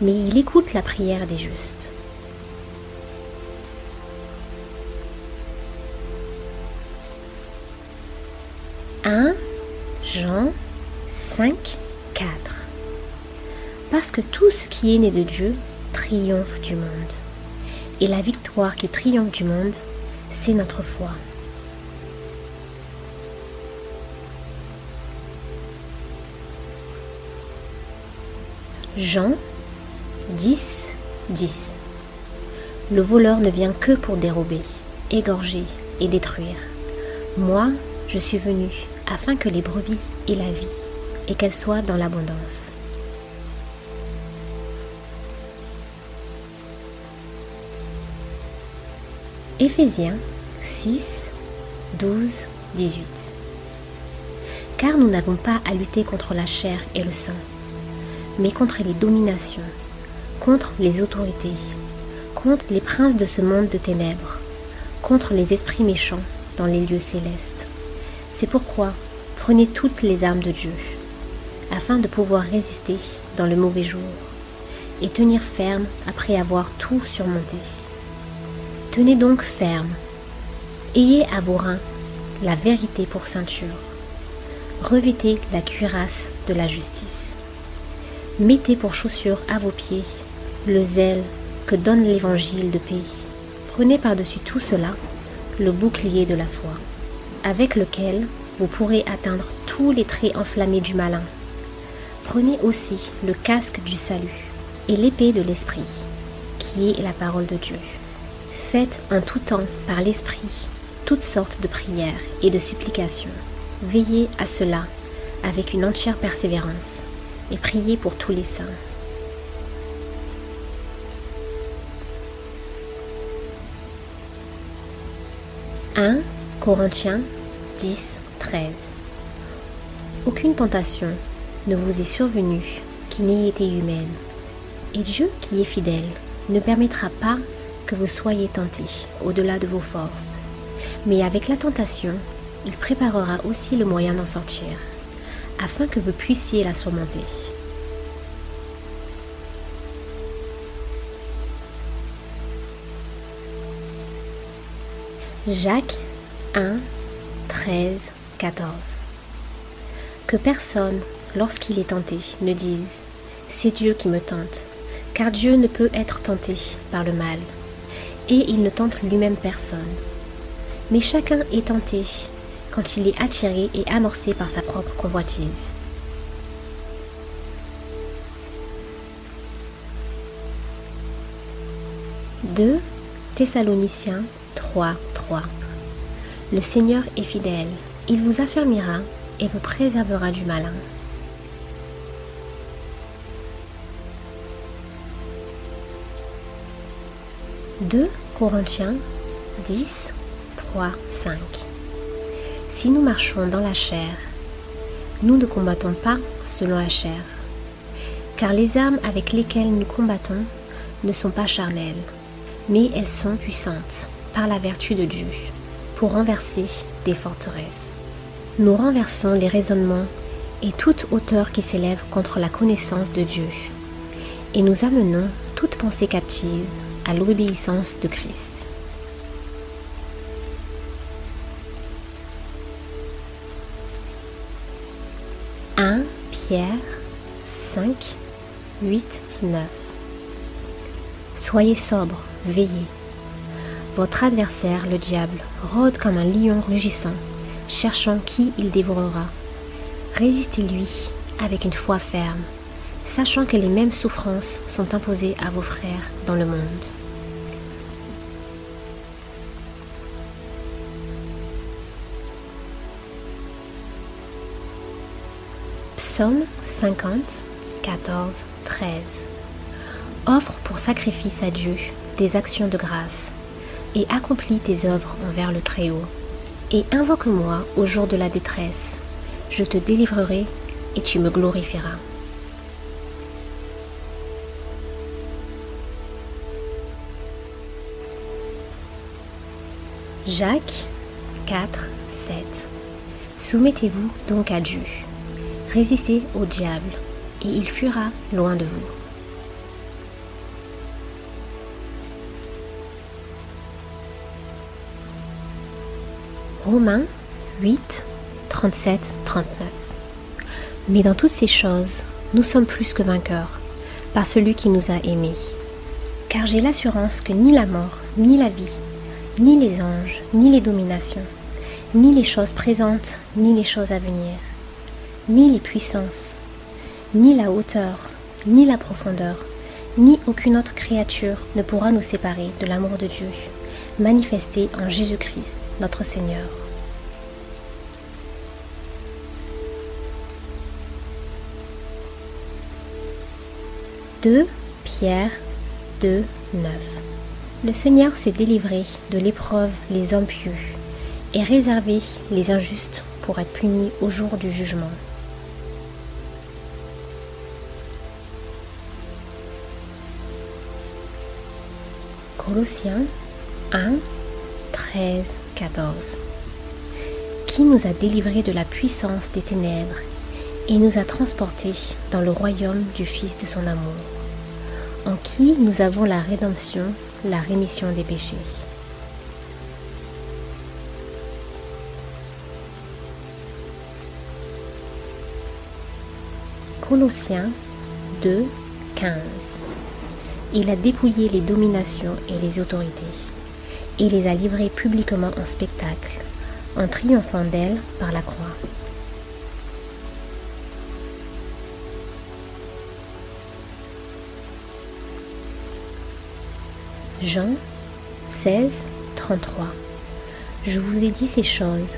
mais il écoute la prière des justes. « Jean 5, 4 » Parce que tout ce qui est né de Dieu triomphe du monde. Et la victoire qui triomphe du monde, c'est notre foi. Jean 10, 10 Le voleur ne vient que pour dérober, égorger et détruire. Moi, je suis venu afin que les brebis aient la vie et qu'elles soient dans l'abondance. Éphésiens 6, 12, 18 Car nous n'avons pas à lutter contre la chair et le sang, mais contre les dominations, contre les autorités, contre les princes de ce monde de ténèbres, contre les esprits méchants dans les lieux célestes. C'est pourquoi prenez toutes les armes de Dieu, afin de pouvoir résister dans le mauvais jour, et tenir ferme après avoir tout surmonté. Tenez donc ferme, ayez à vos reins la vérité pour ceinture, revêtez la cuirasse de la justice, mettez pour chaussure à vos pieds le zèle que donne l'évangile de paix. Prenez par-dessus tout cela le bouclier de la foi, avec lequel vous pourrez atteindre tous les traits enflammés du malin. Prenez aussi le casque du salut et l'épée de l'esprit, qui est la parole de Dieu. Faites en tout temps par l'esprit toutes sortes de prières et de supplications. Veillez à cela avec une entière persévérance et priez pour tous les saints. Corinthiens 10, 13 Aucune tentation ne vous est survenue qui n'ait été humaine. Et Dieu qui est fidèle ne permettra pas que vous soyez tentés au-delà de vos forces. Mais avec la tentation, il préparera aussi le moyen d'en sortir, afin que vous puissiez la surmonter. Jacques 1, 13, 14 Que personne, lorsqu'il est tenté, ne dise ⁇ C'est Dieu qui me tente ⁇ car Dieu ne peut être tenté par le mal, et il ne tente lui-même personne. Mais chacun est tenté quand il est attiré et amorcé par sa propre convoitise. « 2 Thessaloniciens 3, le Seigneur est fidèle, il vous affermira et vous préservera du malin. « 2 Corinthiens 10, 3, 5 Si nous marchons dans la chair, nous ne combattons pas selon la chair, car les armes avec lesquelles nous combattons ne sont pas charnelles, mais elles sont puissantes par la vertu de Dieu pour renverser des forteresses. Nous renversons les raisonnements et toute hauteur qui s'élève contre la connaissance de Dieu. Et nous amenons toute pensée captive à l'obéissance de Christ. « 1 Pierre 5, 8, 9 Soyez sobre, veillez. Votre adversaire, le diable, rôde comme un lion rugissant, cherchant qui il dévorera. Résistez-lui avec une foi ferme, sachant que les mêmes souffrances sont imposées à vos frères dans le monde. Psaume 50, 14, 13 Offre pour sacrifice à Dieu des actions de grâce et accomplis tes œuvres envers le Très-Haut. Et invoque-moi au jour de la détresse, je te délivrerai et tu me glorifieras. Jacques 4, 7 Soumettez-vous donc à Dieu. Résistez au diable, et il fuira loin de vous. Romains 8, 37, 39. Mais dans toutes ces choses, nous sommes plus que vainqueurs par celui qui nous a aimés. Car j'ai l'assurance que ni la mort, ni la vie, ni les anges, ni les dominations, ni les choses présentes, ni les choses à venir, ni les puissances, ni la hauteur, ni la profondeur, ni aucune autre créature ne pourra nous séparer de l'amour de Dieu, manifesté en Jésus-Christ, notre Seigneur. « 2 Pierre 2, 9 Le Seigneur s'est délivré de l'épreuve les hommes pieux et réservé les injustes pour être punis au jour du jugement. Colossiens 1, 13, 14 Qui nous a délivrés de la puissance des ténèbres et nous a transportés dans le royaume du Fils de son amour, en qui nous avons la rédemption, la rémission des péchés. Colossiens 2, 15 Il a dépouillé les dominations et les autorités, et les a livrées publiquement en spectacle, en triomphant d'elles par la croix. Jean 16, 33 Je vous ai dit ces choses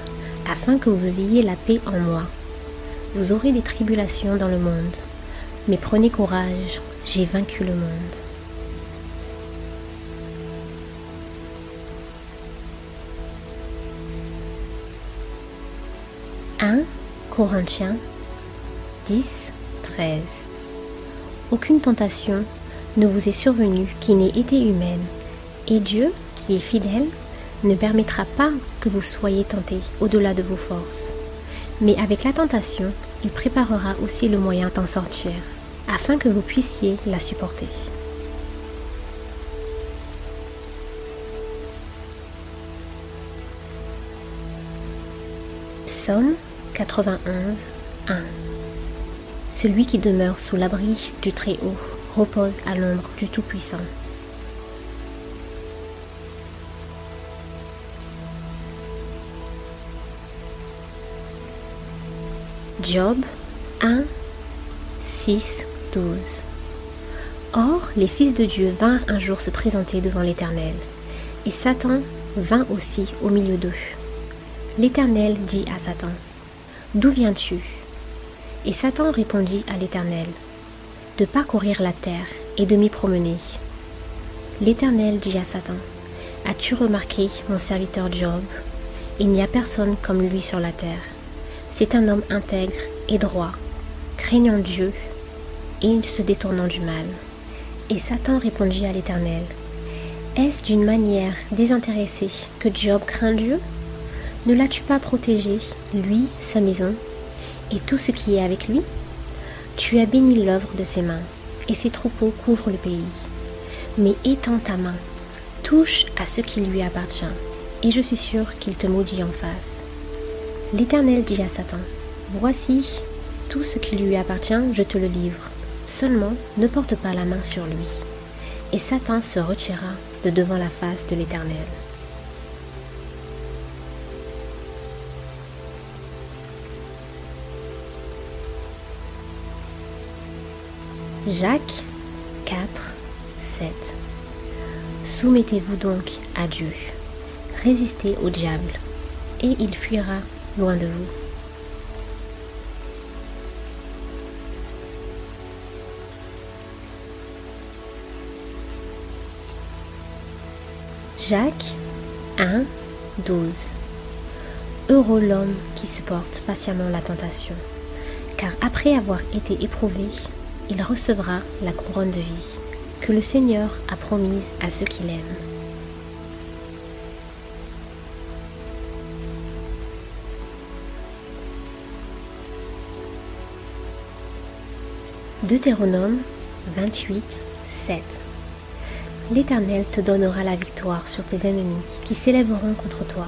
afin que vous ayez la paix en moi. Vous aurez des tribulations dans le monde, mais prenez courage, j'ai vaincu le monde. « 1 Corinthiens 10, 13 Aucune tentation ne vous est survenue qui n'ait été humaine, et Dieu, qui est fidèle, ne permettra pas que vous soyez tentés au-delà de vos forces. Mais avec la tentation, il préparera aussi le moyen d'en sortir, afin que vous puissiez la supporter. Psaume 91, 1 Celui qui demeure sous l'abri du Très-Haut repose à l'ombre du Tout-Puissant. Job 1, 6, 12 Or, les fils de Dieu vinrent un jour se présenter devant l'Éternel, et Satan vint aussi au milieu d'eux. L'Éternel dit à Satan, D'où viens-tu? Et Satan répondit à l'Éternel, De parcourir la terre et de m'y promener. L'Éternel dit à Satan, As-tu remarqué mon serviteur Job? Il n'y a personne comme lui sur la terre c'est un homme intègre et droit, craignant Dieu et se détournant du mal. Et Satan répondit à l'Éternel, Est-ce d'une manière désintéressée que Job craint Dieu? Ne l'as-tu pas protégé, lui, sa maison, et tout ce qui est avec lui? Tu as béni l'œuvre de ses mains, et ses troupeaux couvrent le pays. Mais étends ta main, touche à ce qui lui appartient, et je suis sûr qu'il te maudit en face. L'Éternel dit à Satan, Voici, tout ce qui lui appartient, je te le livre. Seulement, ne porte pas la main sur lui. Et Satan se retira de devant la face de l'Éternel. Jacques 4, 7 Soumettez-vous donc à Dieu, résistez au diable, et il fuira loin de vous. Jacques 1, 12 Heureux l'homme qui supporte patiemment la tentation, car après avoir été éprouvé, il recevra la couronne de vie que le Seigneur a promise à ceux qui l'aiment. Deutéronome 28, 7 L'Éternel te donnera la victoire sur tes ennemis qui s'élèveront contre toi.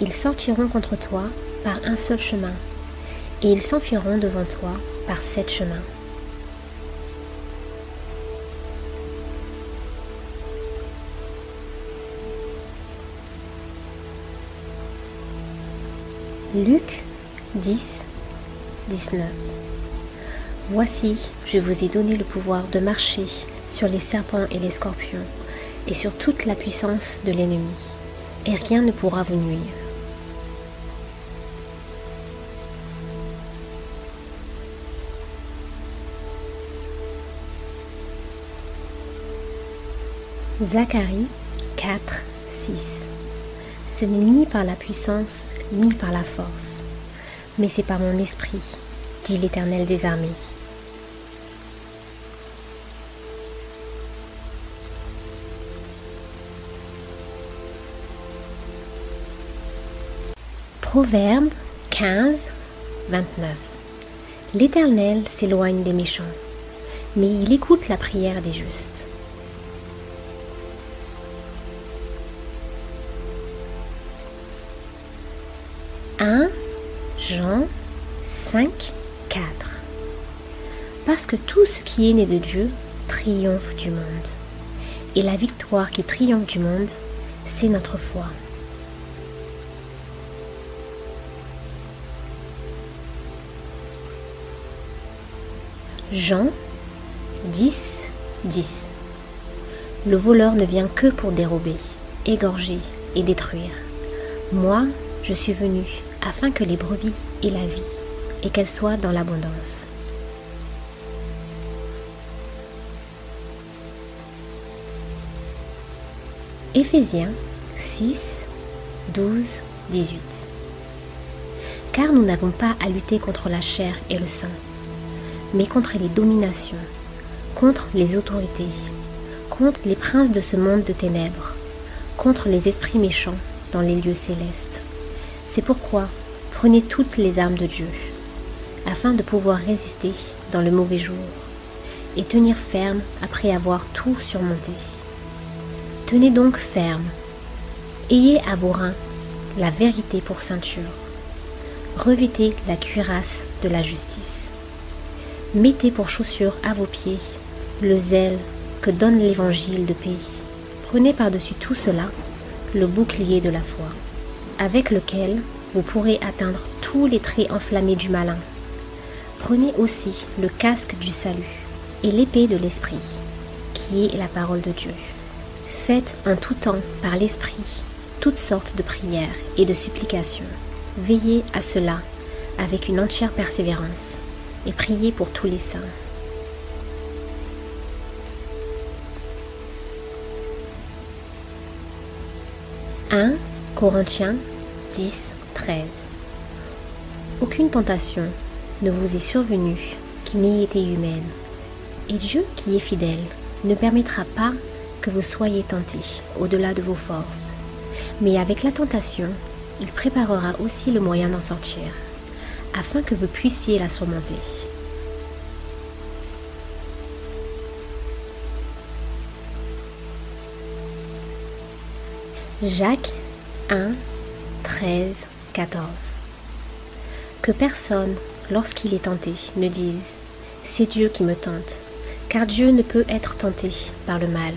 Ils sortiront contre toi par un seul chemin, et ils s'enfuiront devant toi par sept chemins. Luc 10, 19. Voici, je vous ai donné le pouvoir de marcher sur les serpents et les scorpions, et sur toute la puissance de l'ennemi, et rien ne pourra vous nuire. Zacharie 4, 6 Ce n'est ni par la puissance, ni par la force, mais c'est par mon esprit, dit l'Éternel des armées. Proverbe 15, 29 L'Éternel s'éloigne des méchants, mais il écoute la prière des justes. 1 Jean 5, 4 Parce que tout ce qui est né de Dieu triomphe du monde. Et la victoire qui triomphe du monde, c'est notre foi. Jean 10, 10 Le voleur ne vient que pour dérober, égorger et détruire. Moi, je suis venu afin que les brebis aient la vie et qu'elles soient dans l'abondance. Éphésiens 6, 12, 18 Car nous n'avons pas à lutter contre la chair et le sang, mais contre les dominations, contre les autorités, contre les princes de ce monde de ténèbres, contre les esprits méchants dans les lieux célestes. C'est pourquoi prenez toutes les armes de Dieu, afin de pouvoir résister dans le mauvais jour, et tenir ferme après avoir tout surmonté. Tenez donc ferme, ayez à vos reins la vérité pour ceinture, revêtez la cuirasse de la justice, mettez pour chaussure à vos pieds le zèle que donne l'évangile de paix. Prenez par-dessus tout cela le bouclier de la foi avec lequel vous pourrez atteindre tous les traits enflammés du malin. Prenez aussi le casque du salut et l'épée de l'esprit, qui est la parole de Dieu. Faites en tout temps par l'esprit toutes sortes de prières et de supplications. Veillez à cela avec une entière persévérance et priez pour tous les saints. Corinthiens 10, 13. Aucune tentation ne vous est survenue qui n'ait été humaine. Et Dieu qui est fidèle ne permettra pas que vous soyez tentés au-delà de vos forces. Mais avec la tentation, il préparera aussi le moyen d'en sortir, afin que vous puissiez la surmonter. Jacques 1, 13, 14. Que personne, lorsqu'il est tenté, ne dise C'est Dieu qui me tente, car Dieu ne peut être tenté par le mal,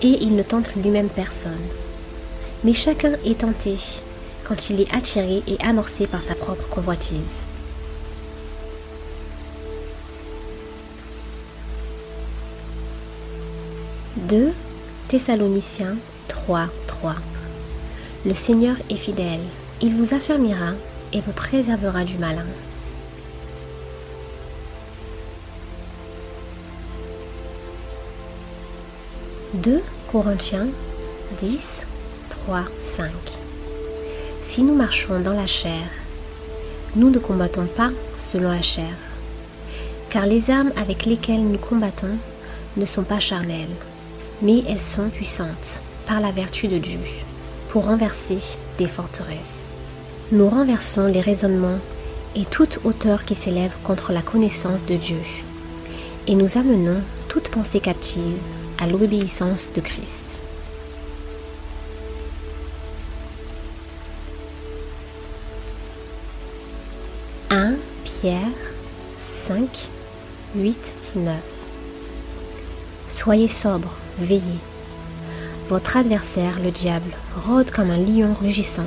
et il ne tente lui-même personne. Mais chacun est tenté quand il est attiré et amorcé par sa propre convoitise. « 2 Thessaloniciens 3, 3 le Seigneur est fidèle, il vous affermira et vous préservera du malin. « 2 Corinthiens 10, 3, 5 Si nous marchons dans la chair, nous ne combattons pas selon la chair, car les armes avec lesquelles nous combattons ne sont pas charnelles, mais elles sont puissantes par la vertu de Dieu pour renverser des forteresses. Nous renversons les raisonnements et toute hauteur qui s'élève contre la connaissance de Dieu, et nous amenons toute pensée captive à l'obéissance de Christ. « 1 Pierre 5, 8, 9 Soyez sobre, veillez. Votre adversaire, le diable, rôde comme un lion rugissant,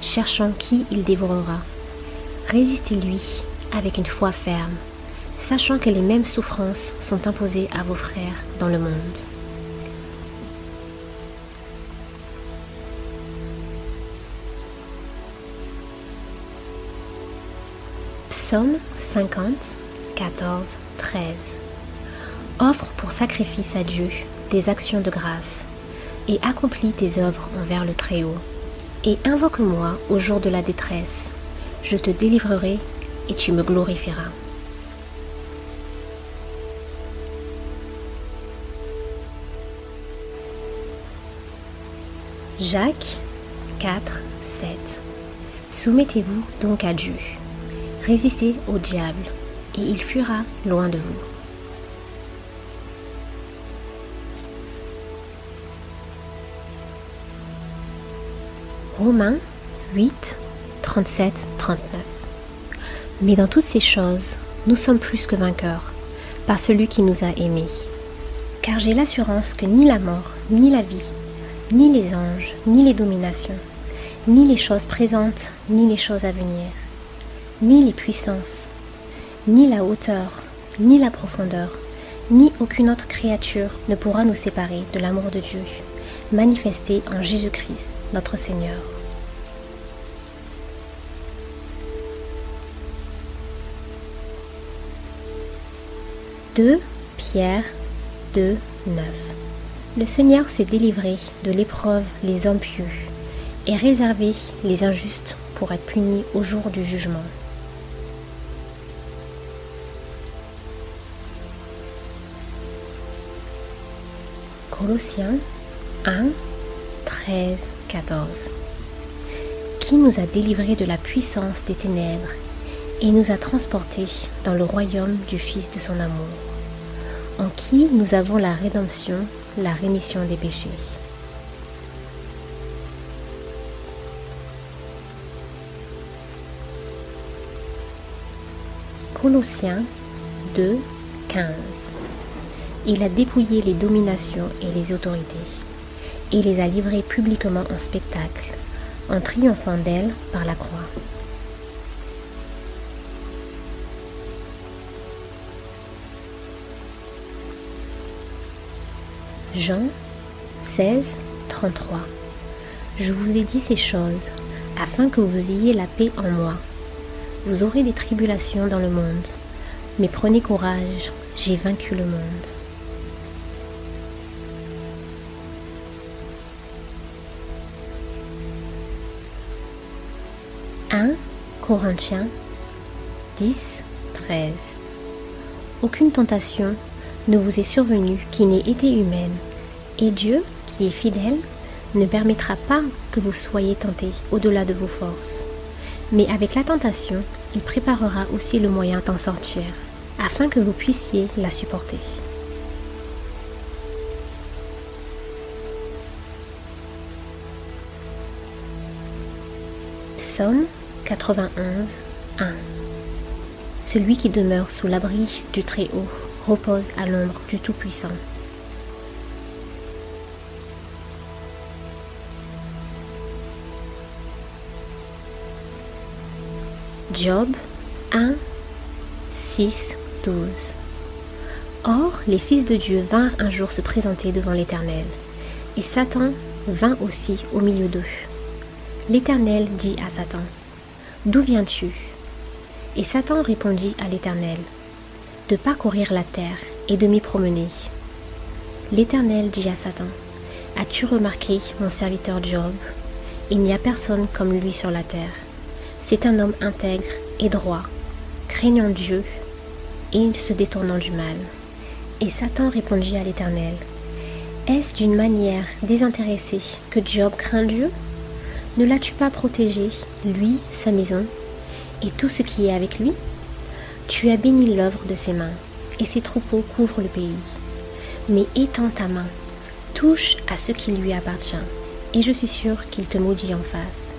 cherchant qui il dévorera. Résistez-lui avec une foi ferme, sachant que les mêmes souffrances sont imposées à vos frères dans le monde. Psaume 50, 14, 13 Offre pour sacrifice à Dieu des actions de grâce et accomplis tes œuvres envers le Très-Haut. Et invoque-moi au jour de la détresse, je te délivrerai et tu me glorifieras. Jacques 4, 7 Soumettez-vous donc à Dieu. Résistez au diable, et il fuira loin de vous. Romains 8, 37, 39. Mais dans toutes ces choses, nous sommes plus que vainqueurs, par celui qui nous a aimés. Car j'ai l'assurance que ni la mort, ni la vie, ni les anges, ni les dominations, ni les choses présentes, ni les choses à venir, ni les puissances, ni la hauteur, ni la profondeur, ni aucune autre créature ne pourra nous séparer de l'amour de Dieu, manifesté en Jésus-Christ notre Seigneur. « 2 Pierre 2, 9 Le Seigneur s'est délivré de l'épreuve les hommes pieux et réservé les injustes pour être punis au jour du jugement. Colossiens 1, 13 14. Qui nous a délivrés de la puissance des ténèbres et nous a transportés dans le royaume du Fils de son amour, en qui nous avons la rédemption, la rémission des péchés? Colossiens 2, 15. Il a dépouillé les dominations et les autorités et les a livrées publiquement en spectacle, en triomphant d'elles par la croix. Jean 16, 33 Je vous ai dit ces choses afin que vous ayez la paix en moi. Vous aurez des tribulations dans le monde, mais prenez courage, j'ai vaincu le monde. Corinthiens 10, 13 Aucune tentation ne vous est survenue qui n'ait été humaine, et Dieu, qui est fidèle, ne permettra pas que vous soyez tentés au-delà de vos forces. Mais avec la tentation, il préparera aussi le moyen d'en sortir, afin que vous puissiez la supporter. Psaume 91, 1 Celui qui demeure sous l'abri du Très-Haut repose à l'ombre du Tout-Puissant. Job 1, 6, 12 Or, les fils de Dieu vinrent un jour se présenter devant l'Éternel, et Satan vint aussi au milieu d'eux. L'Éternel dit à Satan, D'où viens-tu? Et Satan répondit à l'Éternel, De parcourir la terre et de m'y promener. L'Éternel dit à Satan, As-tu remarqué mon serviteur Job? Il n'y a personne comme lui sur la terre. C'est un homme intègre et droit, craignant Dieu et se détournant du mal. Et Satan répondit à l'Éternel, Est-ce d'une manière désintéressée que Job craint Dieu? Ne l'as-tu pas protégé, lui, sa maison, et tout ce qui est avec lui? Tu as béni l'œuvre de ses mains, et ses troupeaux couvrent le pays. Mais étends ta main, touche à ce qui lui appartient, et je suis sûr qu'il te maudit en face.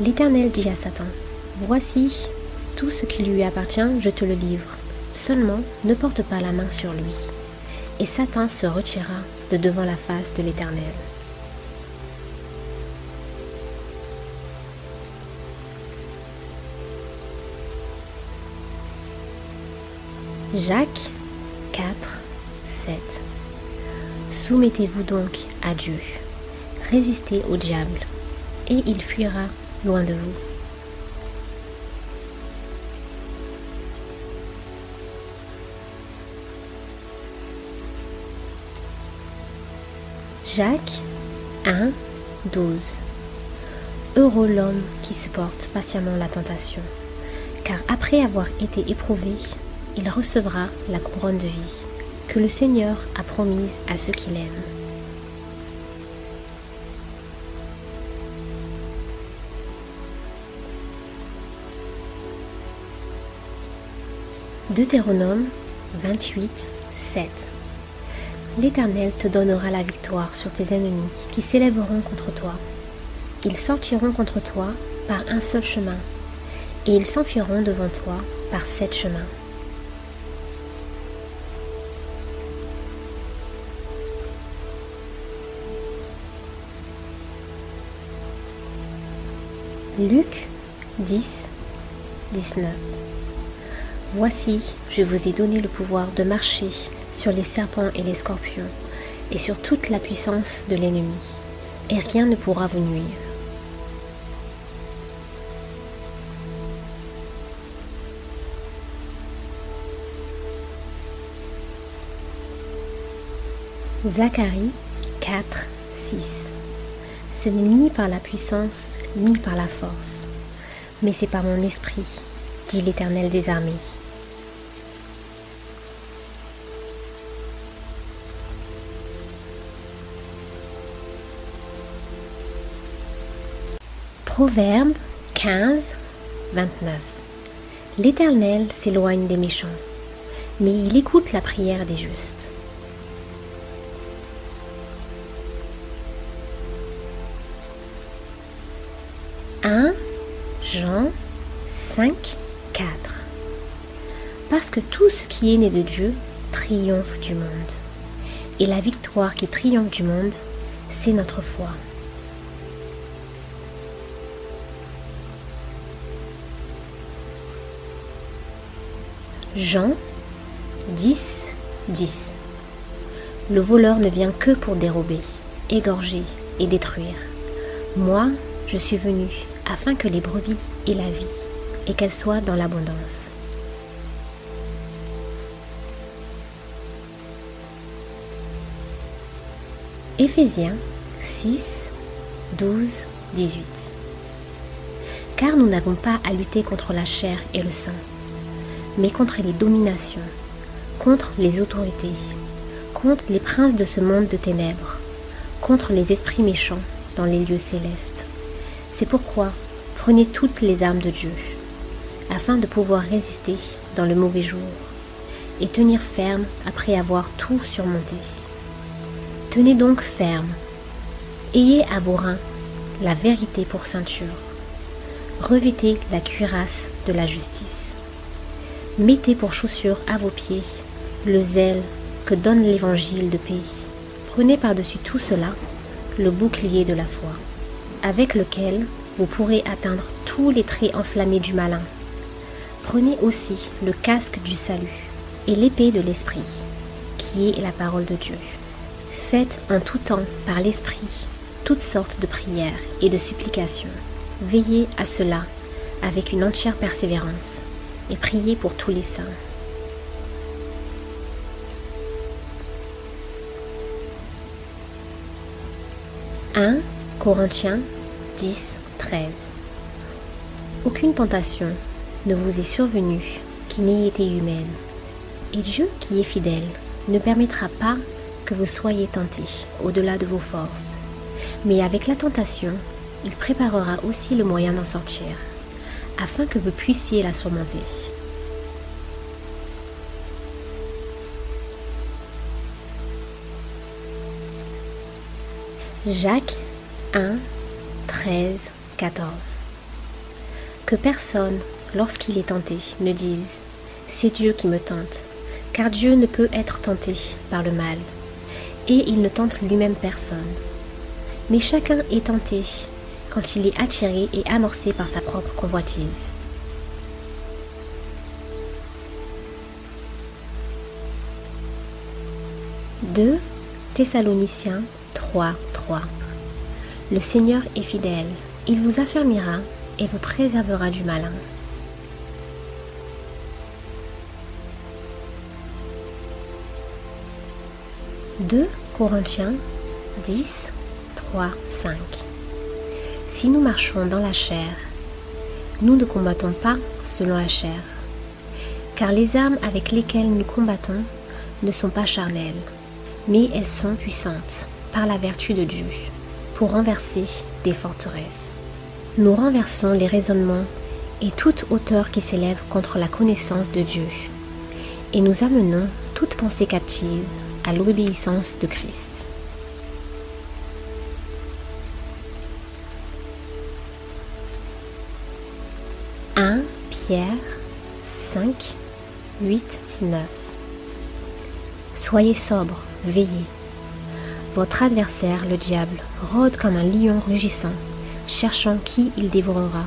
L'Éternel dit à Satan, Voici, tout ce qui lui appartient, je te le livre. Seulement, ne porte pas la main sur lui. Et Satan se retira de devant la face de l'Éternel. Jacques 4, 7. Soumettez-vous donc à Dieu, résistez au diable, et il fuira loin de vous. Jacques 1, 12. Heureux l'homme qui supporte patiemment la tentation, car après avoir été éprouvé, il recevra la couronne de vie que le Seigneur a promise à ceux qui l'aiment. Deutéronome 28, 7 L'Éternel te donnera la victoire sur tes ennemis qui s'élèveront contre toi. Ils sortiront contre toi par un seul chemin, et ils s'enfuiront devant toi par sept chemins. Luc 10, 19 Voici, je vous ai donné le pouvoir de marcher sur les serpents et les scorpions, et sur toute la puissance de l'ennemi, et rien ne pourra vous nuire. Zacharie 4, 6 Ce n'est ni par la puissance, ni par la force, mais c'est par mon esprit, dit l'Éternel des armées. Proverbe 15, 29. L'Éternel s'éloigne des méchants, mais il écoute la prière des justes. « 1 Jean 5, 4 Parce que tout ce qui est né de Dieu triomphe du monde. Et la victoire qui triomphe du monde, c'est notre foi. Jean 10, 10. Le voleur ne vient que pour dérober, égorger et détruire. Moi, je suis venu afin que les brebis aient la vie et qu'elles soient dans l'abondance. Éphésiens 6, 12, 18. Car nous n'avons pas à lutter contre la chair et le sang mais contre les dominations, contre les autorités, contre les princes de ce monde de ténèbres, contre les esprits méchants dans les lieux célestes. C'est pourquoi prenez toutes les armes de Dieu, afin de pouvoir résister dans le mauvais jour, et tenir ferme après avoir tout surmonté. Tenez donc ferme, ayez à vos reins la vérité pour ceinture, revêtez la cuirasse de la justice Mettez pour chaussure à vos pieds le zèle que donne l'évangile de paix. Prenez par-dessus tout cela le bouclier de la foi, avec lequel vous pourrez atteindre tous les traits enflammés du malin. Prenez aussi le casque du salut et l'épée de l'esprit, qui est la parole de Dieu. Faites en tout temps par l'esprit toutes sortes de prières et de supplications. Veillez à cela avec une entière persévérance et priez pour tous les saints. « Corinthiens 10, 13 Aucune tentation ne vous est survenue qui n'ait été humaine, et Dieu qui est fidèle ne permettra pas que vous soyez tentés au-delà de vos forces, mais avec la tentation, il préparera aussi le moyen d'en sortir afin que vous puissiez la surmonter. Jacques 1, 13, 14 Que personne, lorsqu'il est tenté, ne dise C'est Dieu qui me tente, car Dieu ne peut être tenté par le mal, et il ne tente lui-même personne. Mais chacun est tenté quand il est attiré et amorcé par sa propre convoitise. 2 Thessaloniciens 3, 3 Le Seigneur est fidèle, il vous affermira et vous préservera du malin. 2 Corinthiens 10, 3, 5 Si nous marchons dans la chair, nous ne combattons pas selon la chair, car les armes avec lesquelles nous combattons ne sont pas charnelles, mais elles sont puissantes par la vertu de Dieu pour renverser des forteresses. Nous renversons les raisonnements et toute hauteur qui s'élève contre la connaissance de Dieu, et nous amenons toute pensée captive à l'obéissance de Christ. « 1 Pierre 5, 8, 9 Soyez sobre, veillez. Votre adversaire, le diable, rôde comme un lion rugissant, cherchant qui il dévorera.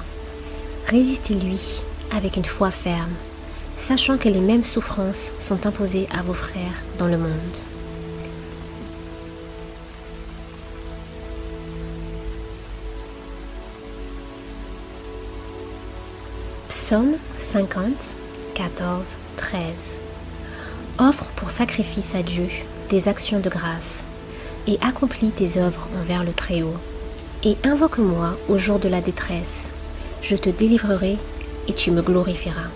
Résistez-lui avec une foi ferme sachant que les mêmes souffrances sont imposées à vos frères dans le monde. Psaume 50, 14, 13 Offre pour sacrifice à Dieu des actions de grâce et accomplis tes œuvres envers le Très-Haut. Et invoque-moi au jour de la détresse, je te délivrerai et tu me glorifieras.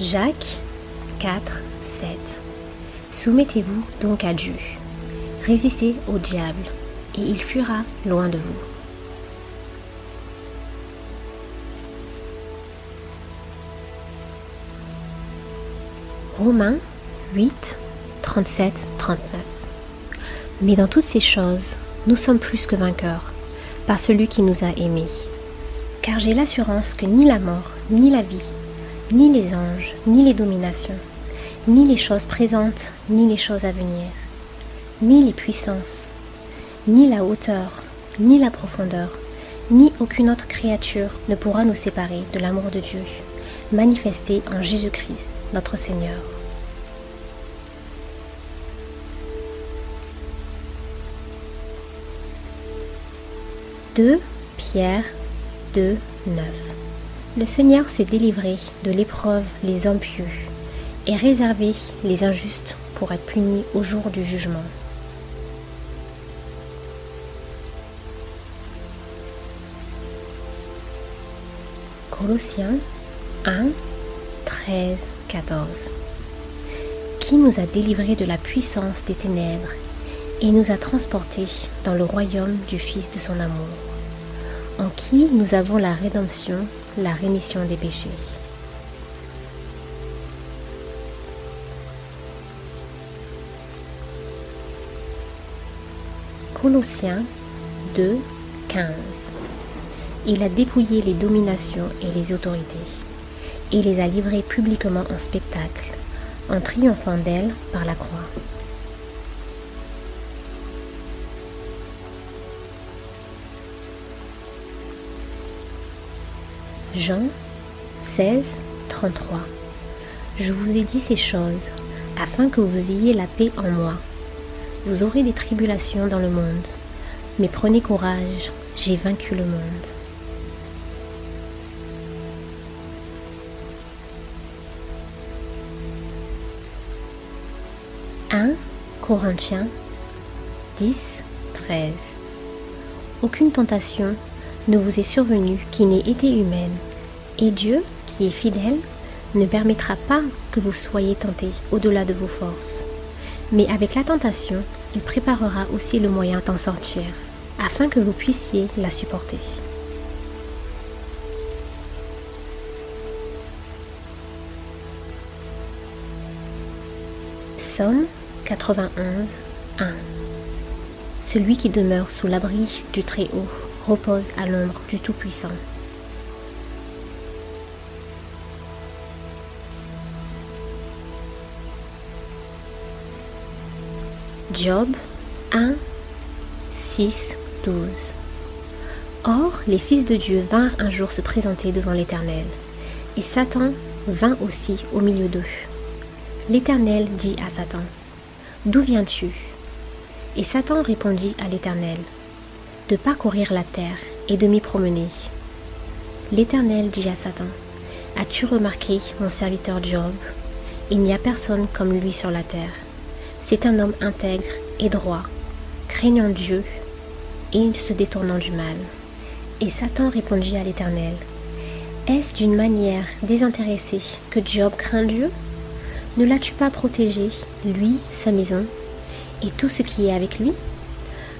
Jacques 4, 7 Soumettez-vous donc à Dieu. Résistez au diable, et il fuira loin de vous. Romains 8, 37, 39 Mais dans toutes ces choses, nous sommes plus que vainqueurs, par celui qui nous a aimés. Car j'ai l'assurance que ni la mort, ni la vie, ni les anges, ni les dominations, ni les choses présentes, ni les choses à venir, ni les puissances, ni la hauteur, ni la profondeur, ni aucune autre créature ne pourra nous séparer de l'amour de Dieu, manifesté en Jésus-Christ, notre Seigneur. « 2 Pierre 2, 9 le Seigneur s'est délivré de l'épreuve les hommes pieux et réservé les injustes pour être punis au jour du jugement. Colossiens 1, 13, 14 Qui nous a délivrés de la puissance des ténèbres et nous a transportés dans le royaume du Fils de son amour, en qui nous avons la rédemption la rémission des péchés? Colossiens 2, 15 Il a dépouillé les dominations et les autorités, et les a livrées publiquement en spectacle, en triomphant d'elles par la croix. Jean 16, 33. Je vous ai dit ces choses afin que vous ayez la paix en moi. Vous aurez des tribulations dans le monde, mais prenez courage, j'ai vaincu le monde. « 1 Corinthiens 10, 13 Aucune tentation ne vous est survenue qui n'ait été humaine, et Dieu, qui est fidèle, ne permettra pas que vous soyez tentés au-delà de vos forces. Mais avec la tentation, il préparera aussi le moyen d'en sortir, afin que vous puissiez la supporter. Psaume 91, 1 Celui qui demeure sous l'abri du Très-Haut repose à l'ombre du Tout-Puissant. Job 1, 6, 12 Or, les fils de Dieu vinrent un jour se présenter devant l'Éternel, et Satan vint aussi au milieu d'eux. L'Éternel dit à Satan, D'où viens-tu? Et Satan répondit à l'Éternel, De parcourir la terre et de m'y promener. L'Éternel dit à Satan, As-tu remarqué mon serviteur Job? Il n'y a personne comme lui sur la terre. C'est un homme intègre et droit, craignant Dieu et se détournant du mal. Et Satan répondit à l'Éternel, Est-ce d'une manière désintéressée que Job craint Dieu? Ne l'as-tu pas protégé, lui, sa maison, et tout ce qui est avec lui?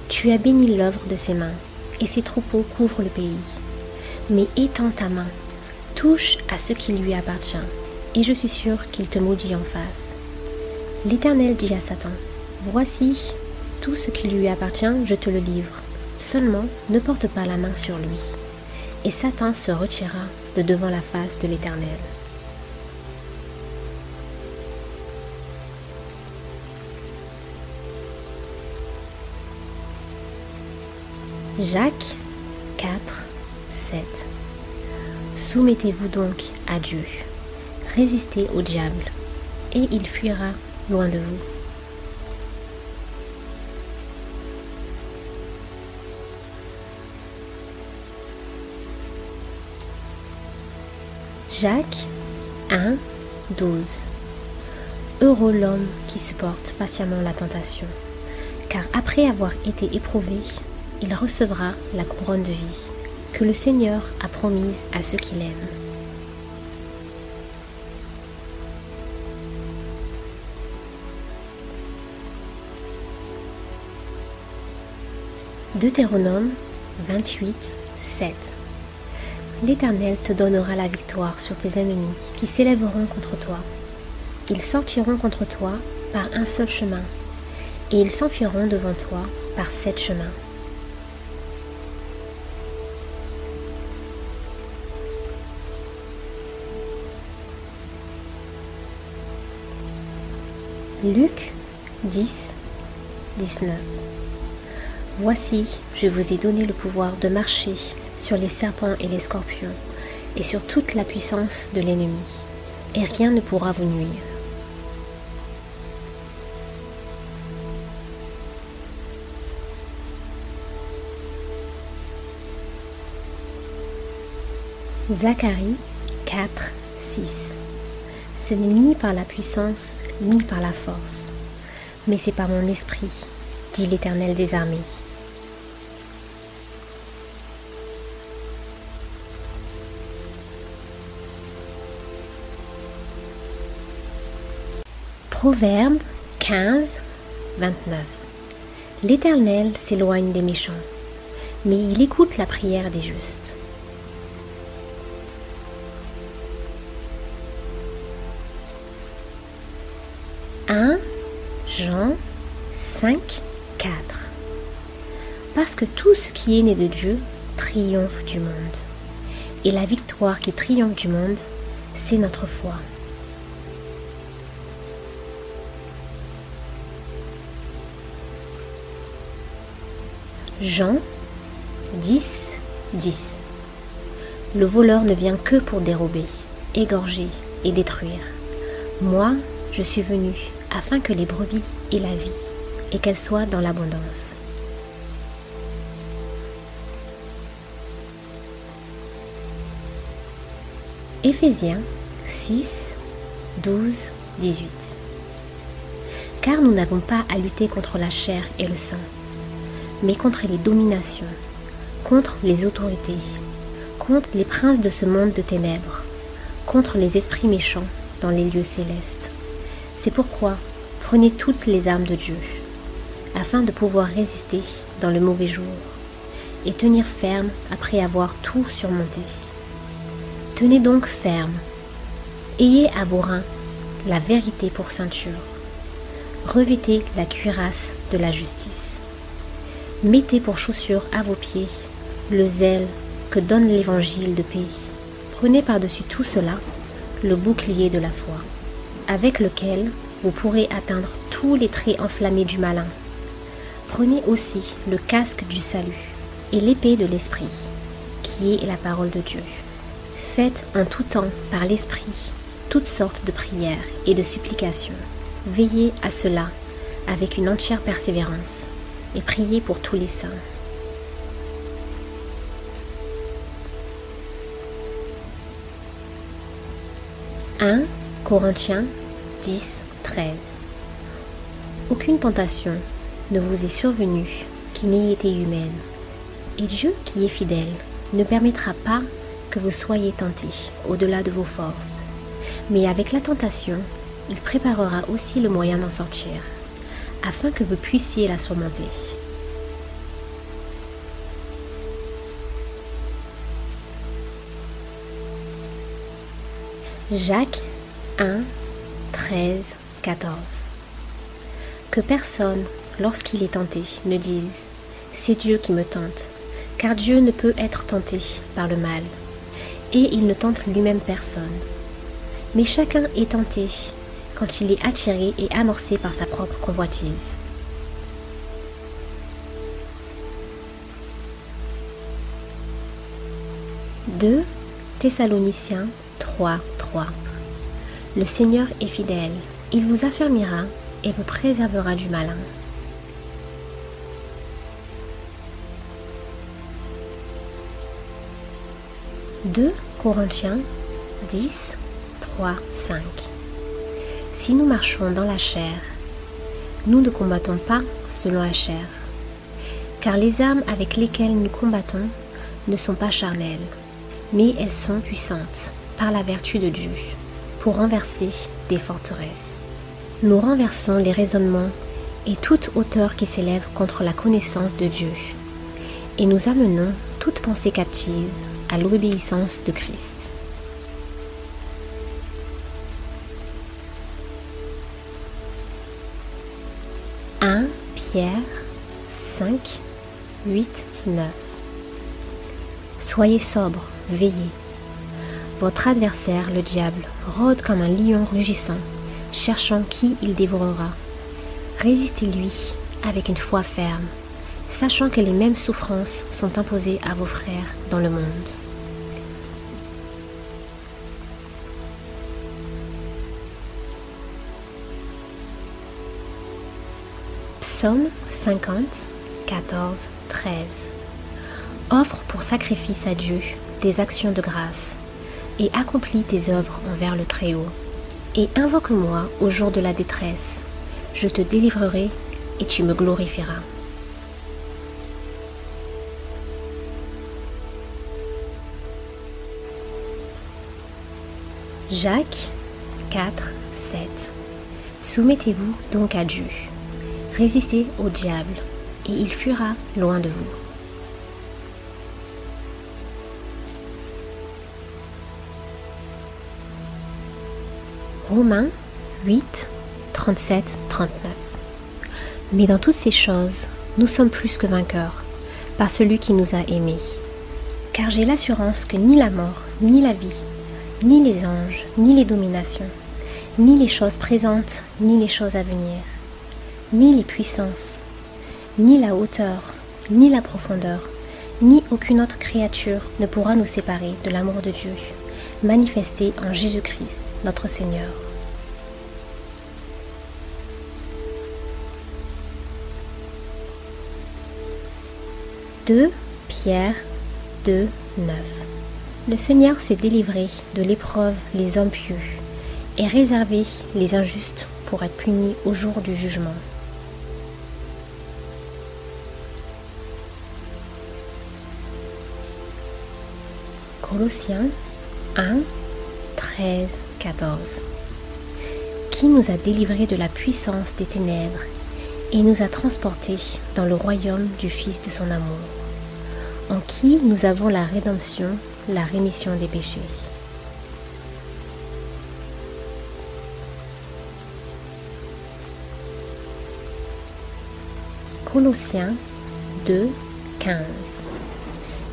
Tu as béni l'œuvre de ses mains, et ses troupeaux couvrent le pays. Mais étends ta main, touche à ce qui lui appartient, et je suis sûr qu'il te maudit en face. L'Éternel dit à Satan, Voici, tout ce qui lui appartient, je te le livre. Seulement, ne porte pas la main sur lui. Et Satan se retira de devant la face de l'Éternel. Jacques 4, 7 Soumettez-vous donc à Dieu, résistez au diable, et il fuira loin de vous. Jacques 1, 12 Heureux l'homme qui supporte patiemment la tentation, car après avoir été éprouvé, il recevra la couronne de vie que le Seigneur a promise à ceux qu'il aime. Deutéronome 28, 7 L'Éternel te donnera la victoire sur tes ennemis qui s'élèveront contre toi. Ils sortiront contre toi par un seul chemin, et ils s'enfuiront devant toi par sept chemins. Luc 10, 19 Voici, je vous ai donné le pouvoir de marcher sur les serpents et les scorpions, et sur toute la puissance de l'ennemi, et rien ne pourra vous nuire. Zacharie 4, 6 Ce n'est ni par la puissance, ni par la force, mais c'est par mon esprit, dit l'Éternel des armées. Proverbe 15, 29 L'Éternel s'éloigne des méchants, mais il écoute la prière des justes. « 1 Jean 5, 4 Parce que tout ce qui est né de Dieu triomphe du monde. Et la victoire qui triomphe du monde, c'est notre foi. Jean 10, 10 Le voleur ne vient que pour dérober, égorger et détruire. Moi, je suis venu afin que les brebis aient la vie et qu'elles soient dans l'abondance. Éphésiens 6, 12, 18 Car nous n'avons pas à lutter contre la chair et le sang mais contre les dominations, contre les autorités, contre les princes de ce monde de ténèbres, contre les esprits méchants dans les lieux célestes. C'est pourquoi prenez toutes les armes de Dieu, afin de pouvoir résister dans le mauvais jour, et tenir ferme après avoir tout surmonté. Tenez donc ferme, ayez à vos reins la vérité pour ceinture, revêtez la cuirasse de la justice Mettez pour chaussure à vos pieds le zèle que donne l'évangile de paix. Prenez par-dessus tout cela le bouclier de la foi, avec lequel vous pourrez atteindre tous les traits enflammés du malin. Prenez aussi le casque du salut et l'épée de l'esprit, qui est la parole de Dieu. Faites en tout temps par l'Esprit toutes sortes de prières et de supplications. Veillez à cela avec une entière persévérance et priez pour tous les saints. 1 Corinthiens 10, 13 Aucune tentation ne vous est survenue qui n'ait été humaine. Et Dieu qui est fidèle ne permettra pas que vous soyez tentés au-delà de vos forces. Mais avec la tentation, il préparera aussi le moyen d'en sortir, afin que vous puissiez la surmonter. Jacques 1, 13, 14. Que personne, lorsqu'il est tenté, ne dise C'est Dieu qui me tente, car Dieu ne peut être tenté par le mal, et il ne tente lui-même personne. Mais chacun est tenté quand il est attiré et amorcé par sa propre convoitise. « 2 Thessaloniciens 3, 3. Le Seigneur est fidèle, il vous affermira et vous préservera du malin. « 2 Corinthiens 10, 3, 5 Si nous marchons dans la chair, nous ne combattons pas selon la chair, car les armes avec lesquelles nous combattons ne sont pas charnelles, mais elles sont puissantes par la vertu de Dieu pour renverser des forteresses. Nous renversons les raisonnements et toute hauteur qui s'élève contre la connaissance de Dieu. Et nous amenons toute pensée captive à l'obéissance de Christ. « 1 Pierre 5, 8, 9 Soyez sobre, veillez. Votre adversaire, le diable, rôde comme un lion rugissant, cherchant qui il dévorera. Résistez-lui avec une foi ferme, sachant que les mêmes souffrances sont imposées à vos frères dans le monde. Psaume 50, 14, 13 Offre pour sacrifice à Dieu des actions de grâce et accomplis tes œuvres envers le Très-Haut. Et invoque-moi au jour de la détresse, je te délivrerai et tu me glorifieras. Jacques 4, 7 Soumettez-vous donc à Dieu. Résistez au diable, et il fuira loin de vous. Romains 8, 37, 39. Mais dans toutes ces choses, nous sommes plus que vainqueurs par celui qui nous a aimés. Car j'ai l'assurance que ni la mort, ni la vie, ni les anges, ni les dominations, ni les choses présentes, ni les choses à venir, ni les puissances, ni la hauteur, ni la profondeur, ni aucune autre créature ne pourra nous séparer de l'amour de Dieu, manifesté en Jésus-Christ notre Seigneur. « 2 Pierre 2, 9 Le Seigneur s'est délivré de l'épreuve les hommes pieux et réservé les injustes pour être punis au jour du jugement. Colossiens 1, 13 14. Qui nous a délivrés de la puissance des ténèbres et nous a transportés dans le royaume du Fils de son amour, en qui nous avons la rédemption, la rémission des péchés. Colossiens 2, 15.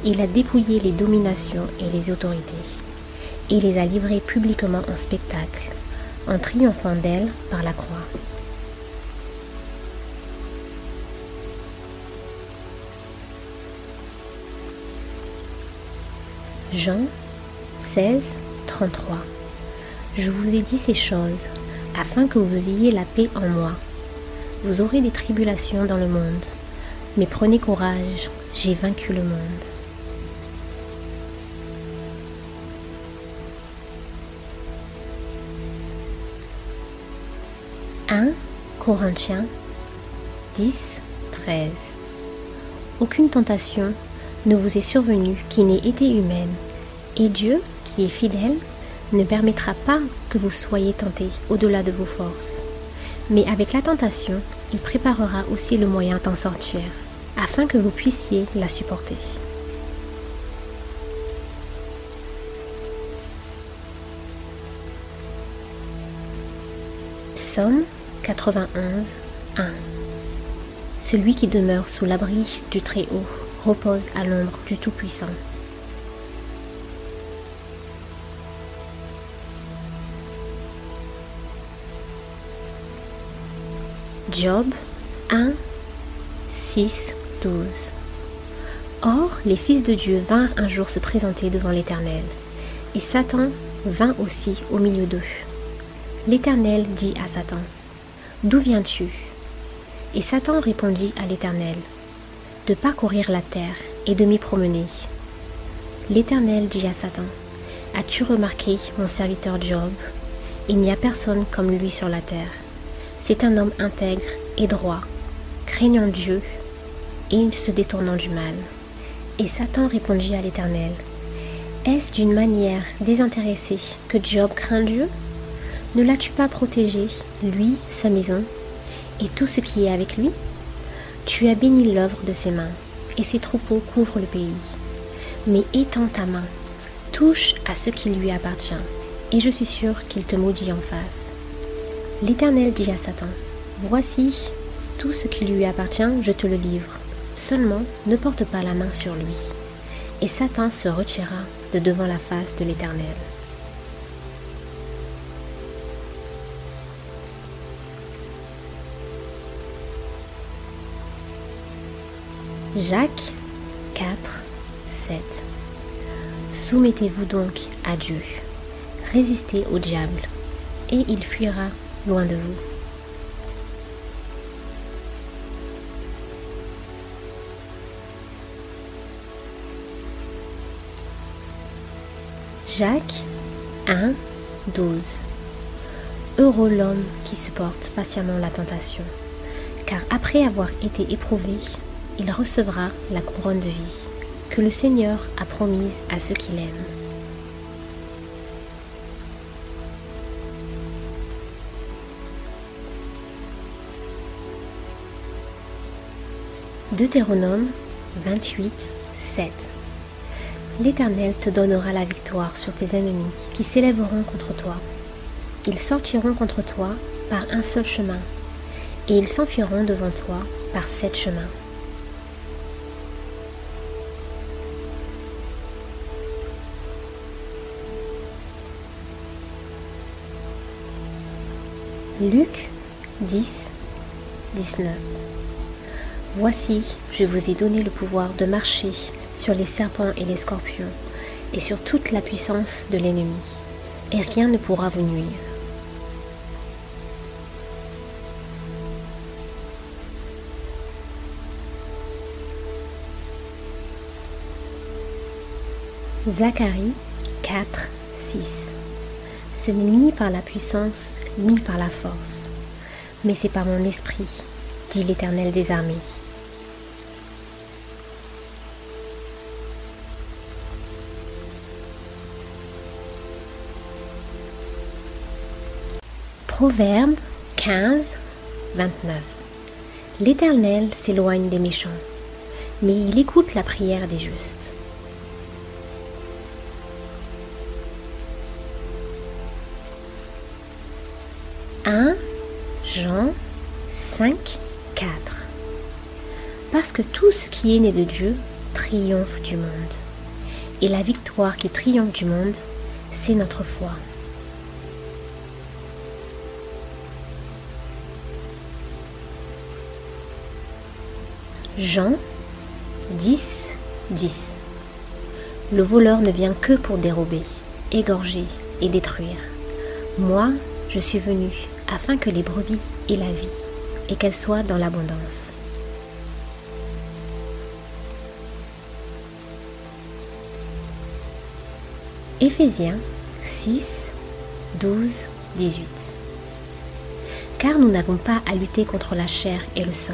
Il a dépouillé les dominations et les autorités et les a livrées publiquement en spectacle, en triomphant d'elles par la croix. Jean 16, 33. Je vous ai dit ces choses afin que vous ayez la paix en moi. Vous aurez des tribulations dans le monde, mais prenez courage, j'ai vaincu le monde. 1 Corinthiens 10, 13. Aucune tentation ne vous est survenue qui n'ait été humaine, et Dieu, qui est fidèle, ne permettra pas que vous soyez tentés au-delà de vos forces. Mais avec la tentation, il préparera aussi le moyen d'en sortir, afin que vous puissiez la supporter. Psaume 91, 1 Celui qui demeure sous l'abri du Très-Haut repose à l'ombre du Tout-Puissant. Job 1, 6, 12 Or, les fils de Dieu vinrent un jour se présenter devant l'Éternel, et Satan vint aussi au milieu d'eux. L'Éternel dit à Satan, D'où viens-tu? Et Satan répondit à l'Éternel, De parcourir la terre et de m'y promener. L'Éternel dit à Satan, As-tu remarqué mon serviteur Job? Il n'y a personne comme lui sur la terre. C'est un homme intègre et droit, craignant Dieu et se détournant du mal. Et Satan répondit à l'Éternel, Est-ce d'une manière désintéressée que Job craint Dieu? Ne l'as-tu pas protégé, lui, sa maison, et tout ce qui est avec lui? Tu as béni l'œuvre de ses mains, et ses troupeaux couvrent le pays. Mais étends ta main, touche à ce qui lui appartient, et je suis sûr qu'il te maudit en face. L'Éternel dit à Satan, Voici, tout ce qui lui appartient, je te le livre. Seulement, ne porte pas la main sur lui. Et Satan se retira de devant la face de l'Éternel. Jacques 4, 7 Soumettez-vous donc à Dieu, résistez au diable, et il fuira loin de vous. Jacques 1, 12 Heureux l'homme qui supporte patiemment la tentation, car après avoir été éprouvé, il recevra la couronne de vie que le Seigneur a promise à ceux qui l'aiment. Deutéronome 28, 7 L'Éternel te donnera la victoire sur tes ennemis qui s'élèveront contre toi. Ils sortiront contre toi par un seul chemin, et ils s'enfuiront devant toi par sept chemins. Luc 10, 19 Voici, je vous ai donné le pouvoir de marcher sur les serpents et les scorpions, et sur toute la puissance de l'ennemi, et rien ne pourra vous nuire. Zacharie 4, 6 Ce n'est ni par la puissance, ni par la force, mais c'est par mon esprit, dit l'Éternel des armées. Proverbe 15, 29 L'Éternel s'éloigne des méchants, mais il écoute la prière des justes. « 1 Jean 5, 4 Parce que tout ce qui est né de Dieu triomphe du monde. Et la victoire qui triomphe du monde, c'est notre foi. Jean 10, 10 Le voleur ne vient que pour dérober, égorger et détruire. Moi, je suis venu afin que les brebis aient la vie et qu'elles soient dans l'abondance. Éphésiens 6, 12, 18 Car nous n'avons pas à lutter contre la chair et le sang,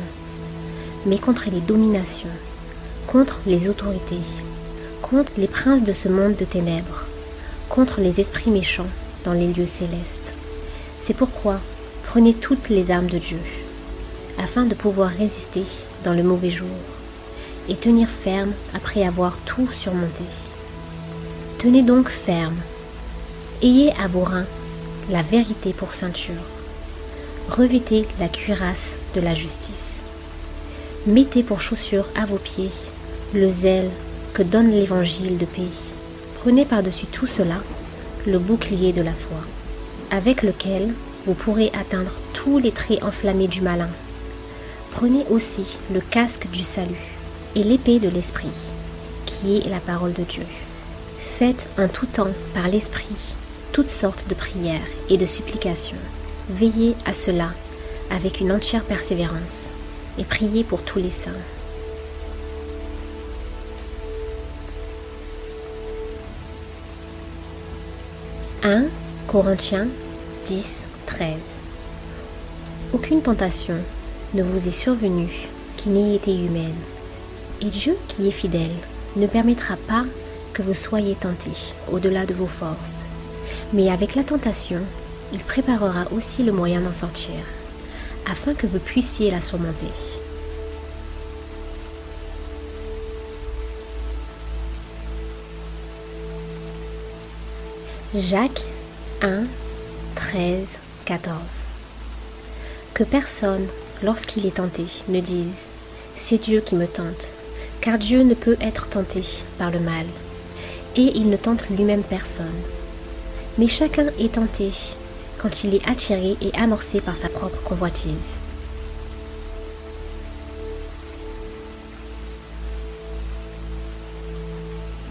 mais contre les dominations, contre les autorités, contre les princes de ce monde de ténèbres, contre les esprits méchants dans les lieux célestes. C'est pourquoi prenez toutes les armes de Dieu, afin de pouvoir résister dans le mauvais jour, et tenir ferme après avoir tout surmonté. Tenez donc ferme. Ayez à vos reins la vérité pour ceinture. Revêtez la cuirasse de la justice. Mettez pour chaussure à vos pieds le zèle que donne l'évangile de paix. Prenez par-dessus tout cela le bouclier de la foi, avec lequel vous pourrez atteindre tous les traits enflammés du malin. Prenez aussi le casque du salut et l'épée de l'esprit, qui est la parole de Dieu. Faites en tout temps par l'Esprit toutes sortes de prières et de supplications. Veillez à cela avec une entière persévérance et priez pour tous les saints. « Corinthiens 10, 13 Aucune tentation ne vous est survenue qui n'ait été humaine, et Dieu qui est fidèle ne permettra pas que vous soyez tentés au-delà de vos forces. Mais avec la tentation, il préparera aussi le moyen d'en sortir, afin que vous puissiez la surmonter. Jacques 1, 13, 14 Que personne, lorsqu'il est tenté, ne dise ⁇ C'est Dieu qui me tente ⁇ car Dieu ne peut être tenté par le mal et il ne tente lui-même personne. Mais chacun est tenté quand il est attiré et amorcé par sa propre convoitise.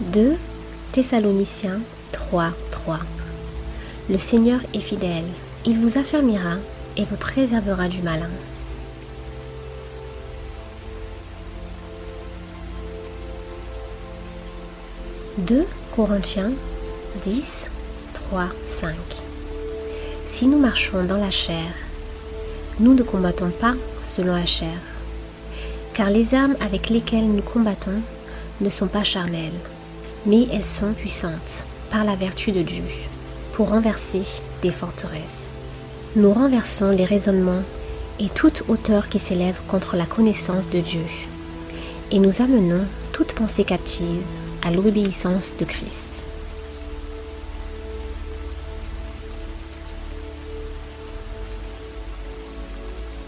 « 2 Thessaloniciens 3, 3 Le Seigneur est fidèle, il vous affermira et vous préservera du malin. 2 Corinthiens 10, 3, 5 Si nous marchons dans la chair, nous ne combattons pas selon la chair, car les armes avec lesquelles nous combattons ne sont pas charnelles, mais elles sont puissantes par la vertu de Dieu pour renverser des forteresses. Nous renversons les raisonnements et toute hauteur qui s'élève contre la connaissance de Dieu, et nous amenons toute pensée captive à l'obéissance de Christ.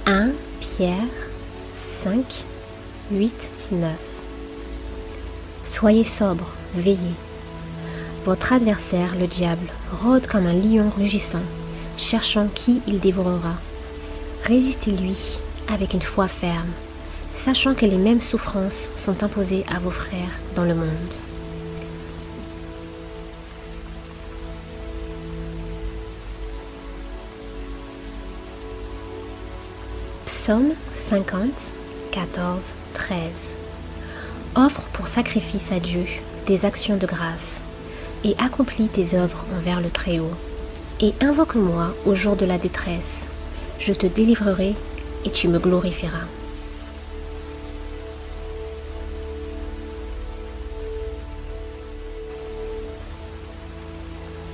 « 1 Pierre 5, 8, 9 Soyez sobre, veillez. Votre adversaire, le diable, rôde comme un lion rugissant, cherchant qui il dévorera. Résistez-lui avec une foi ferme sachant que les mêmes souffrances sont imposées à vos frères dans le monde. Psaume 50, 14, 13 Offre pour sacrifice à Dieu des actions de grâce et accomplis tes œuvres envers le Très-Haut. Et invoque-moi au jour de la détresse, je te délivrerai et tu me glorifieras.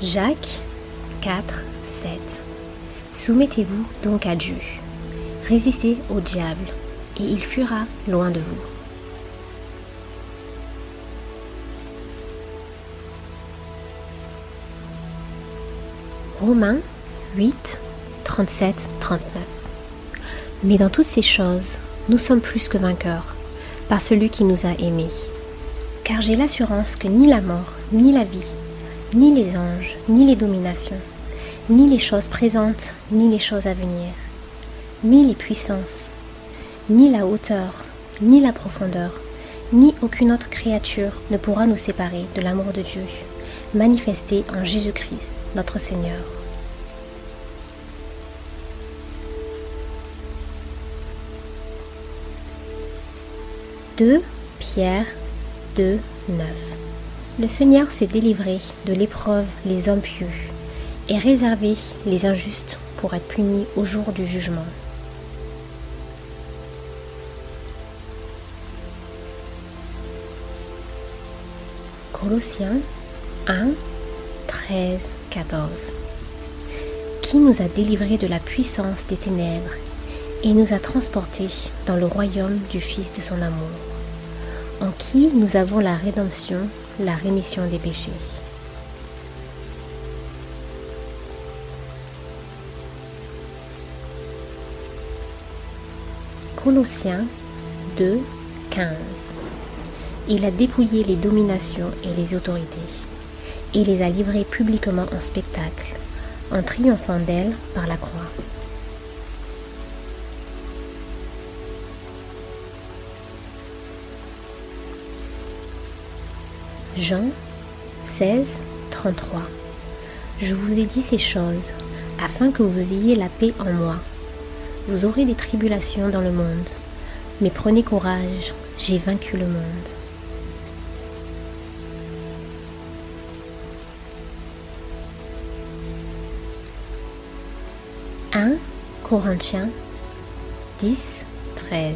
Jacques 4, 7 Soumettez-vous donc à Dieu. Résistez au diable, et il fuira loin de vous. Romains 8, 37, 39 Mais dans toutes ces choses, nous sommes plus que vainqueurs, par celui qui nous a aimés. Car j'ai l'assurance que ni la mort, ni la vie, ni les anges, ni les dominations, ni les choses présentes, ni les choses à venir, ni les puissances, ni la hauteur, ni la profondeur, ni aucune autre créature ne pourra nous séparer de l'amour de Dieu, manifesté en Jésus-Christ, notre Seigneur. « 2 Pierre 2, 9 Le Seigneur s'est délivré de l'épreuve les hommes pieux et réservé les injustes pour être punis au jour du jugement. Colossiens 1, 13, 14 Qui nous a délivrés de la puissance des ténèbres et nous a transportés dans le royaume du Fils de son amour, en qui nous avons la rédemption, la rémission des péchés? Colossiens 2, 15 Il a dépouillé les dominations et les autorités, et les a livrées publiquement en spectacle, en triomphant d'elles par la croix. Jean 16, 33 Je vous ai dit ces choses afin que vous ayez la paix en moi. Vous aurez des tribulations dans le monde, mais prenez courage, j'ai vaincu le monde. « Corinthiens 10, 13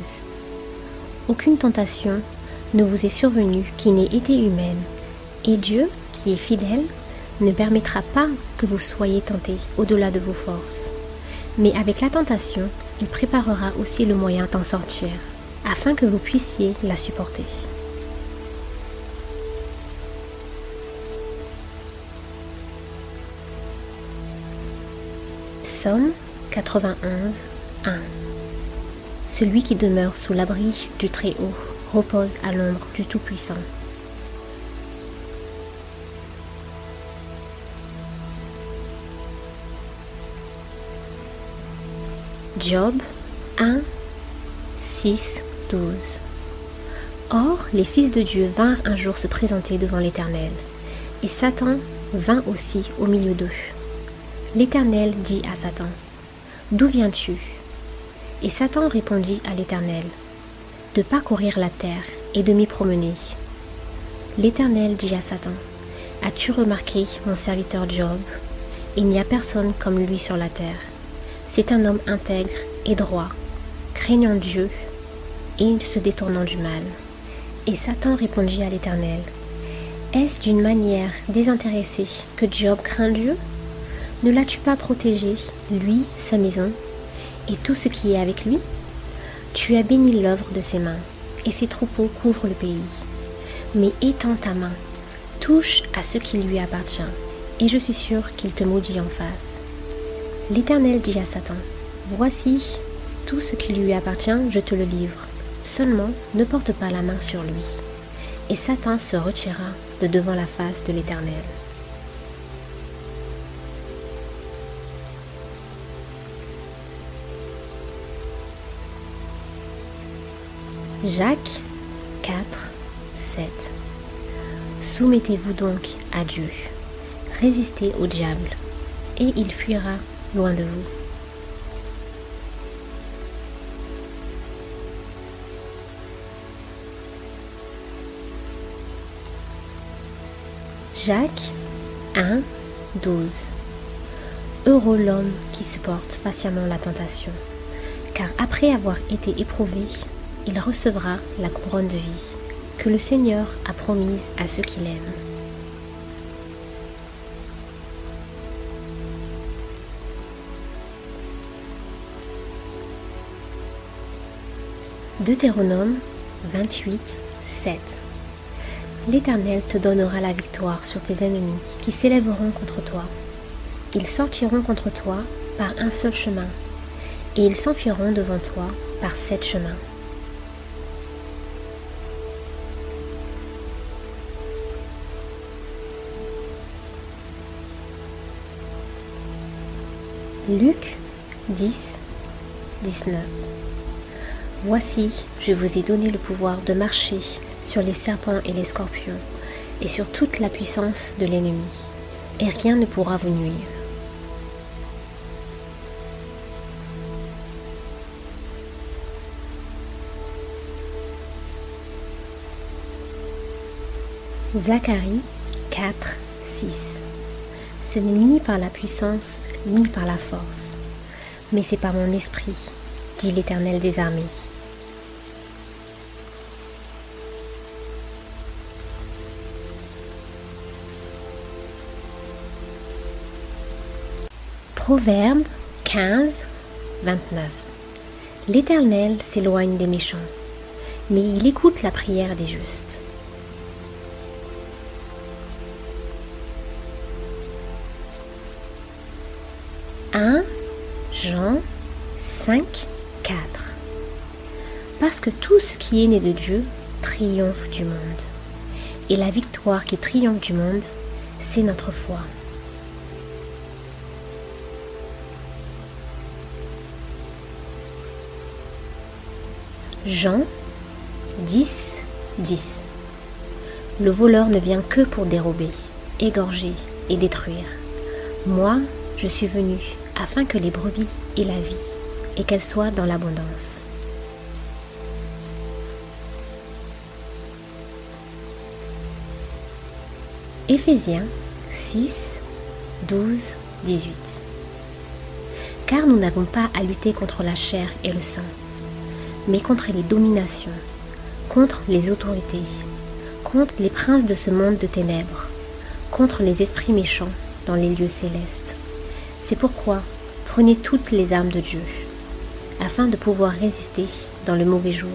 Aucune tentation ne vous est survenue qui n'ait été humaine, et Dieu, qui est fidèle, ne permettra pas que vous soyez tentés au-delà de vos forces mais avec la tentation, il préparera aussi le moyen d'en sortir, afin que vous puissiez la supporter. Psaume 91, 1 Celui qui demeure sous l'abri du Très-Haut repose à l'ombre du Tout-Puissant. Job 1, 6, 12. Or, les fils de Dieu vinrent un jour se présenter devant l'Éternel, et Satan vint aussi au milieu d'eux. L'Éternel dit à Satan, D'où viens-tu? Et Satan répondit à l'Éternel, De parcourir la terre et de m'y promener. L'Éternel dit à Satan, As-tu remarqué mon serviteur Job? Il n'y a personne comme lui sur la terre c'est un homme intègre et droit, craignant Dieu et se détournant du mal. Et Satan répondit à l'Éternel, Est-ce d'une manière désintéressée que Job craint Dieu? Ne l'as-tu pas protégé, lui, sa maison, et tout ce qui est avec lui? Tu as béni l'œuvre de ses mains, et ses troupeaux couvrent le pays. Mais étends ta main, touche à ce qui lui appartient, et je suis sûr qu'il te maudit en face. L'Éternel dit à Satan, Voici, tout ce qui lui appartient, je te le livre. Seulement, ne porte pas la main sur lui. Et Satan se retira de devant la face de l'Éternel. Jacques 4, 7 Soumettez-vous donc à Dieu, résistez au diable, et il fuira loin de vous. Jacques 1, 12 Heureux l'homme qui supporte patiemment la tentation, car après avoir été éprouvé, il recevra la couronne de vie que le Seigneur a promise à ceux qui l'aiment. Deutéronome 28, 7 L'Éternel te donnera la victoire sur tes ennemis qui s'élèveront contre toi. Ils sortiront contre toi par un seul chemin, et ils s'enfuiront devant toi par sept chemins. Luc 10, 19 Voici, je vous ai donné le pouvoir de marcher sur les serpents et les scorpions, et sur toute la puissance de l'ennemi, et rien ne pourra vous nuire. Zacharie 4, 6 Ce n'est ni par la puissance, ni par la force, mais c'est par mon esprit, dit l'Éternel des armées. Proverbe 15, 29 L'Éternel s'éloigne des méchants, mais il écoute la prière des justes. 1 Jean 5, 4 Parce que tout ce qui est né de Dieu triomphe du monde. Et la victoire qui triomphe du monde, c'est notre foi. Jean 10, 10 Le voleur ne vient que pour dérober, égorger et détruire. Moi, je suis venu afin que les brebis aient la vie et qu'elles soient dans l'abondance. Éphésiens 6, 12, 18 Car nous n'avons pas à lutter contre la chair et le sang, mais contre les dominations, contre les autorités, contre les princes de ce monde de ténèbres, contre les esprits méchants dans les lieux célestes. C'est pourquoi prenez toutes les armes de Dieu, afin de pouvoir résister dans le mauvais jour,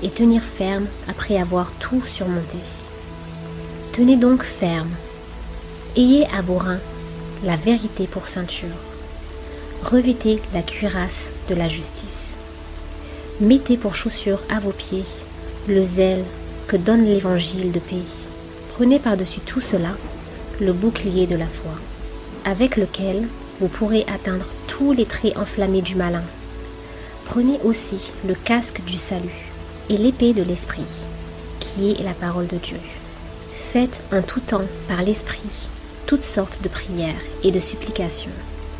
et tenir ferme après avoir tout surmonté. Tenez donc ferme, ayez à vos reins la vérité pour ceinture, revêtez la cuirasse de la justice, mettez pour chaussure à vos pieds le zèle que donne l'évangile de paix. Prenez par-dessus tout cela le bouclier de la foi avec lequel vous pourrez atteindre tous les traits enflammés du malin. Prenez aussi le casque du salut et l'épée de l'esprit, qui est la parole de Dieu. Faites en tout temps par l'esprit toutes sortes de prières et de supplications.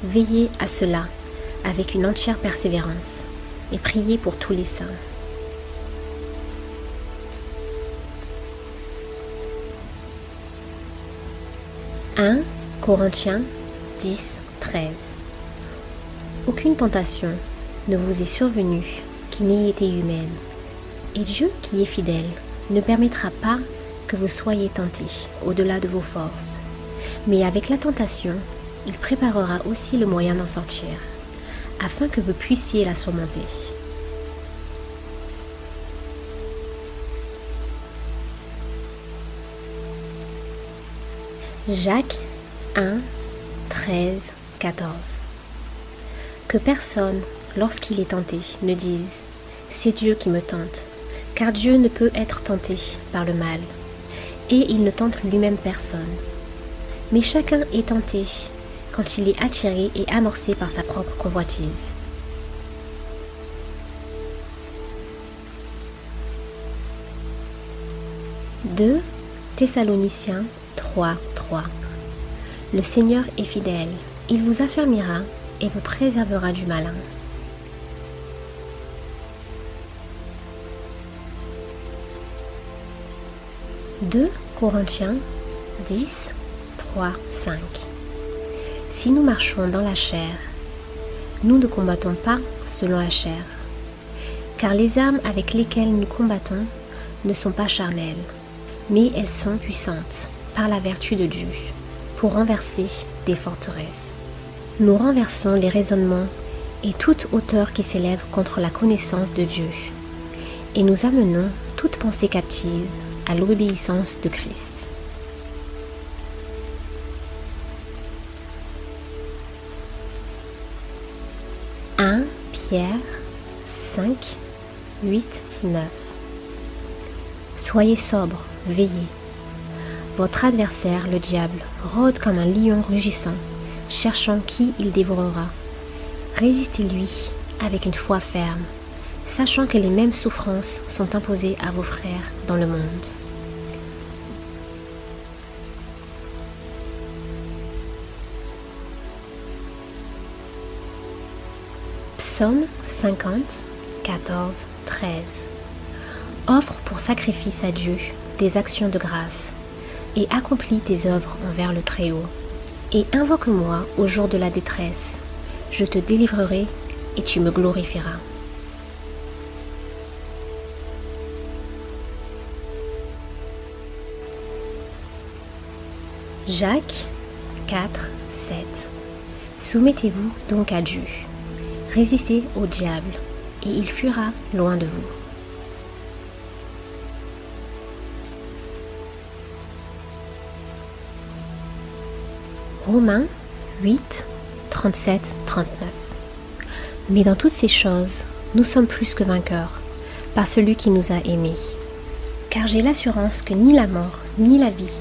Veillez à cela avec une entière persévérance et priez pour tous les saints. 1 Corinthiens 10, 13. Aucune tentation ne vous est survenue qui n'ait été humaine. Et Dieu qui est fidèle ne permettra pas que vous soyez tentés au-delà de vos forces. Mais avec la tentation, il préparera aussi le moyen d'en sortir, afin que vous puissiez la surmonter. Jacques 1, 13, 14. Que personne, lorsqu'il est tenté, ne dise C'est Dieu qui me tente, car Dieu ne peut être tenté par le mal, et il ne tente lui-même personne. Mais chacun est tenté quand il est attiré et amorcé par sa propre convoitise. « 2 Thessaloniciens 3, 3 le Seigneur est fidèle, il vous affermira et vous préservera du malin. « 2 Corinthiens 10, 3, 5 Si nous marchons dans la chair, nous ne combattons pas selon la chair, car les armes avec lesquelles nous combattons ne sont pas charnelles, mais elles sont puissantes par la vertu de Dieu pour renverser des forteresses. Nous renversons les raisonnements et toute hauteur qui s'élève contre la connaissance de Dieu, et nous amenons toute pensée captive à l'obéissance de Christ. « 1 Pierre 5, 8, 9 Soyez sobre, veillez. Votre adversaire, le diable, rôde comme un lion rugissant, cherchant qui il dévorera. Résistez-lui avec une foi ferme, sachant que les mêmes souffrances sont imposées à vos frères dans le monde. Psaume 50, 14, 13. Offre pour sacrifice à Dieu des actions de grâce et accomplis tes œuvres envers le Très-Haut. Et invoque-moi au jour de la détresse. Je te délivrerai et tu me glorifieras. Jacques 4, 7. Soumettez-vous donc à Dieu. Résistez au diable, et il fuira loin de vous. Romains 8, 37, 39. Mais dans toutes ces choses, nous sommes plus que vainqueurs, par celui qui nous a aimés. Car j'ai l'assurance que ni la mort, ni la vie,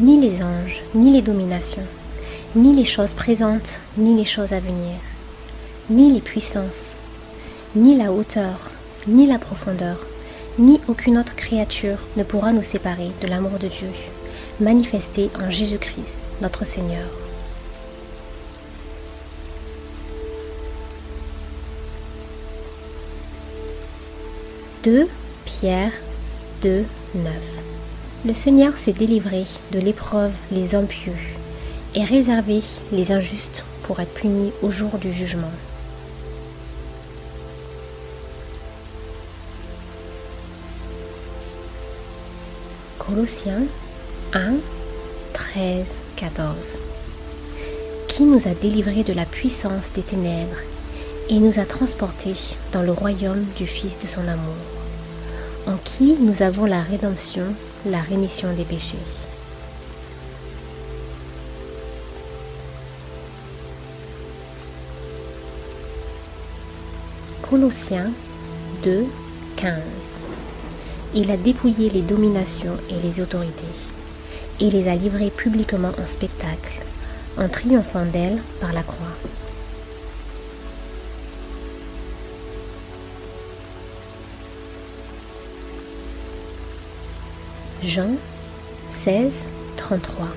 ni les anges, ni les dominations, ni les choses présentes, ni les choses à venir, ni les puissances, ni la hauteur, ni la profondeur, ni aucune autre créature ne pourra nous séparer de l'amour de Dieu, manifesté en Jésus-Christ, notre Seigneur. « 2 Pierre 2, 9 Le Seigneur s'est délivré de l'épreuve les hommes pieux et réservé les injustes pour être punis au jour du jugement. Colossiens 1, 13, 14 Qui nous a délivrés de la puissance des ténèbres et nous a transportés dans le royaume du Fils de son amour, en qui nous avons la rédemption, la rémission des péchés? Colossiens 2, 15 Il a dépouillé les dominations et les autorités, et les a livrées publiquement en spectacle, en triomphant d'elles par la croix. Jean 16, 33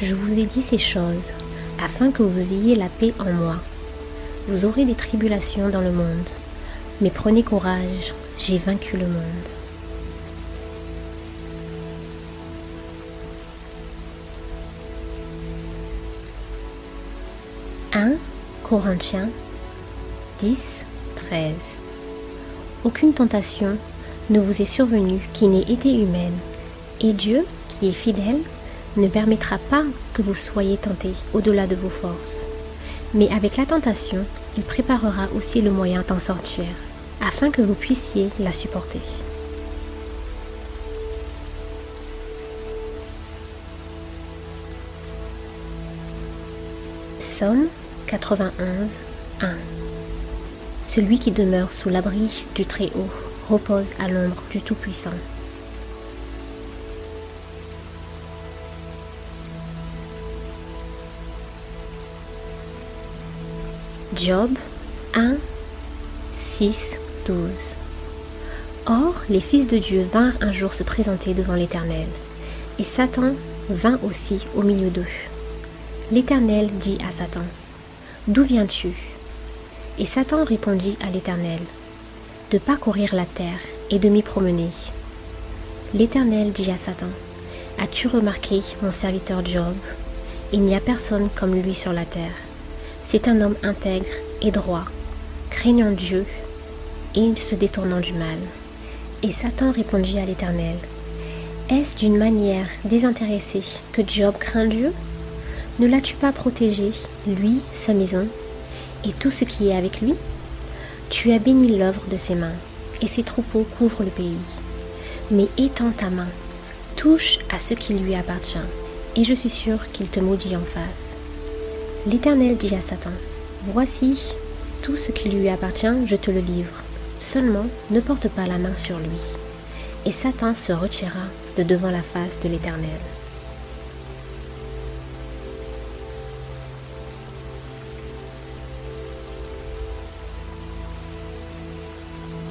Je vous ai dit ces choses afin que vous ayez la paix en moi. Vous aurez des tribulations dans le monde, mais prenez courage, j'ai vaincu le monde. « 1 Corinthiens 10, 13 Aucune tentation ne vous est survenue qui n'ait été humaine, et Dieu, qui est fidèle, ne permettra pas que vous soyez tentés au-delà de vos forces. Mais avec la tentation, il préparera aussi le moyen d'en sortir, afin que vous puissiez la supporter. Psaume 91, 1 Celui qui demeure sous l'abri du Très-Haut repose à l'ombre du Tout-Puissant. Job 1, 6, 12 Or, les fils de Dieu vinrent un jour se présenter devant l'Éternel, et Satan vint aussi au milieu d'eux. L'Éternel dit à Satan, D'où viens-tu? Et Satan répondit à l'Éternel, De parcourir la terre et de m'y promener. L'Éternel dit à Satan, As-tu remarqué mon serviteur Job? Il n'y a personne comme lui sur la terre. C'est un homme intègre et droit, craignant Dieu et se détournant du mal. Et Satan répondit à l'Éternel, Est-ce d'une manière désintéressée que Job craint Dieu? Ne l'as-tu pas protégé, lui, sa maison, et tout ce qui est avec lui Tu as béni l'œuvre de ses mains, et ses troupeaux couvrent le pays. Mais étends ta main, touche à ce qui lui appartient, et je suis sûr qu'il te maudit en face. L'Éternel dit à Satan, Voici, tout ce qui lui appartient, je te le livre. Seulement, ne porte pas la main sur lui. Et Satan se retira de devant la face de l'Éternel.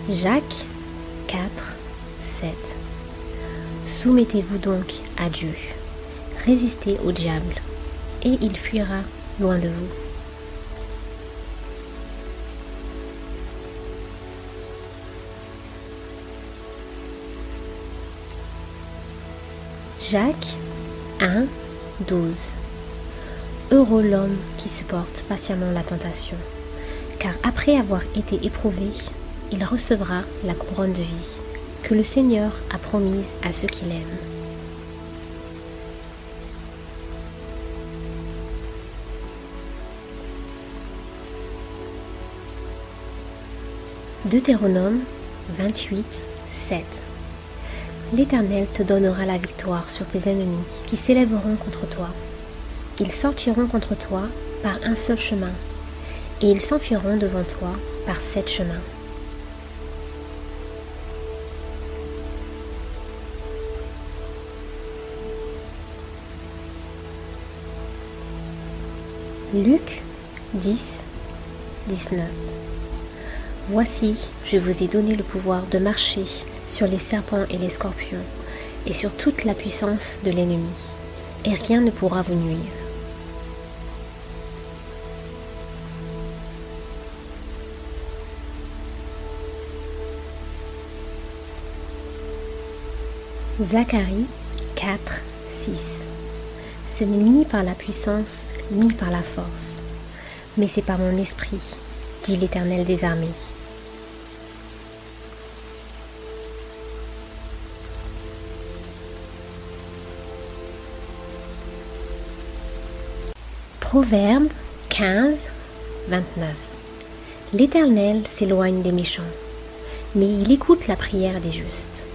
Jacques 4, 7. Soumettez-vous donc à Dieu, résistez au diable, et il fuira loin de vous. Jacques 1, 12. Heureux l'homme qui supporte patiemment la tentation, car après avoir été éprouvé, il recevra la couronne de vie que le Seigneur a promise à ceux qui l'aiment. Deutéronome 28, 7 L'Éternel te donnera la victoire sur tes ennemis qui s'élèveront contre toi. Ils sortiront contre toi par un seul chemin, et ils s'enfuiront devant toi par sept chemins. Luc 10, 19 Voici, je vous ai donné le pouvoir de marcher sur les serpents et les scorpions, et sur toute la puissance de l'ennemi, et rien ne pourra vous nuire. Zacharie 4, 6 Ce n'est ni par la puissance, ni par la force, mais c'est par mon esprit, dit l'Éternel des armées. Proverbe 15, 29. L'Éternel s'éloigne des méchants, mais il écoute la prière des justes. «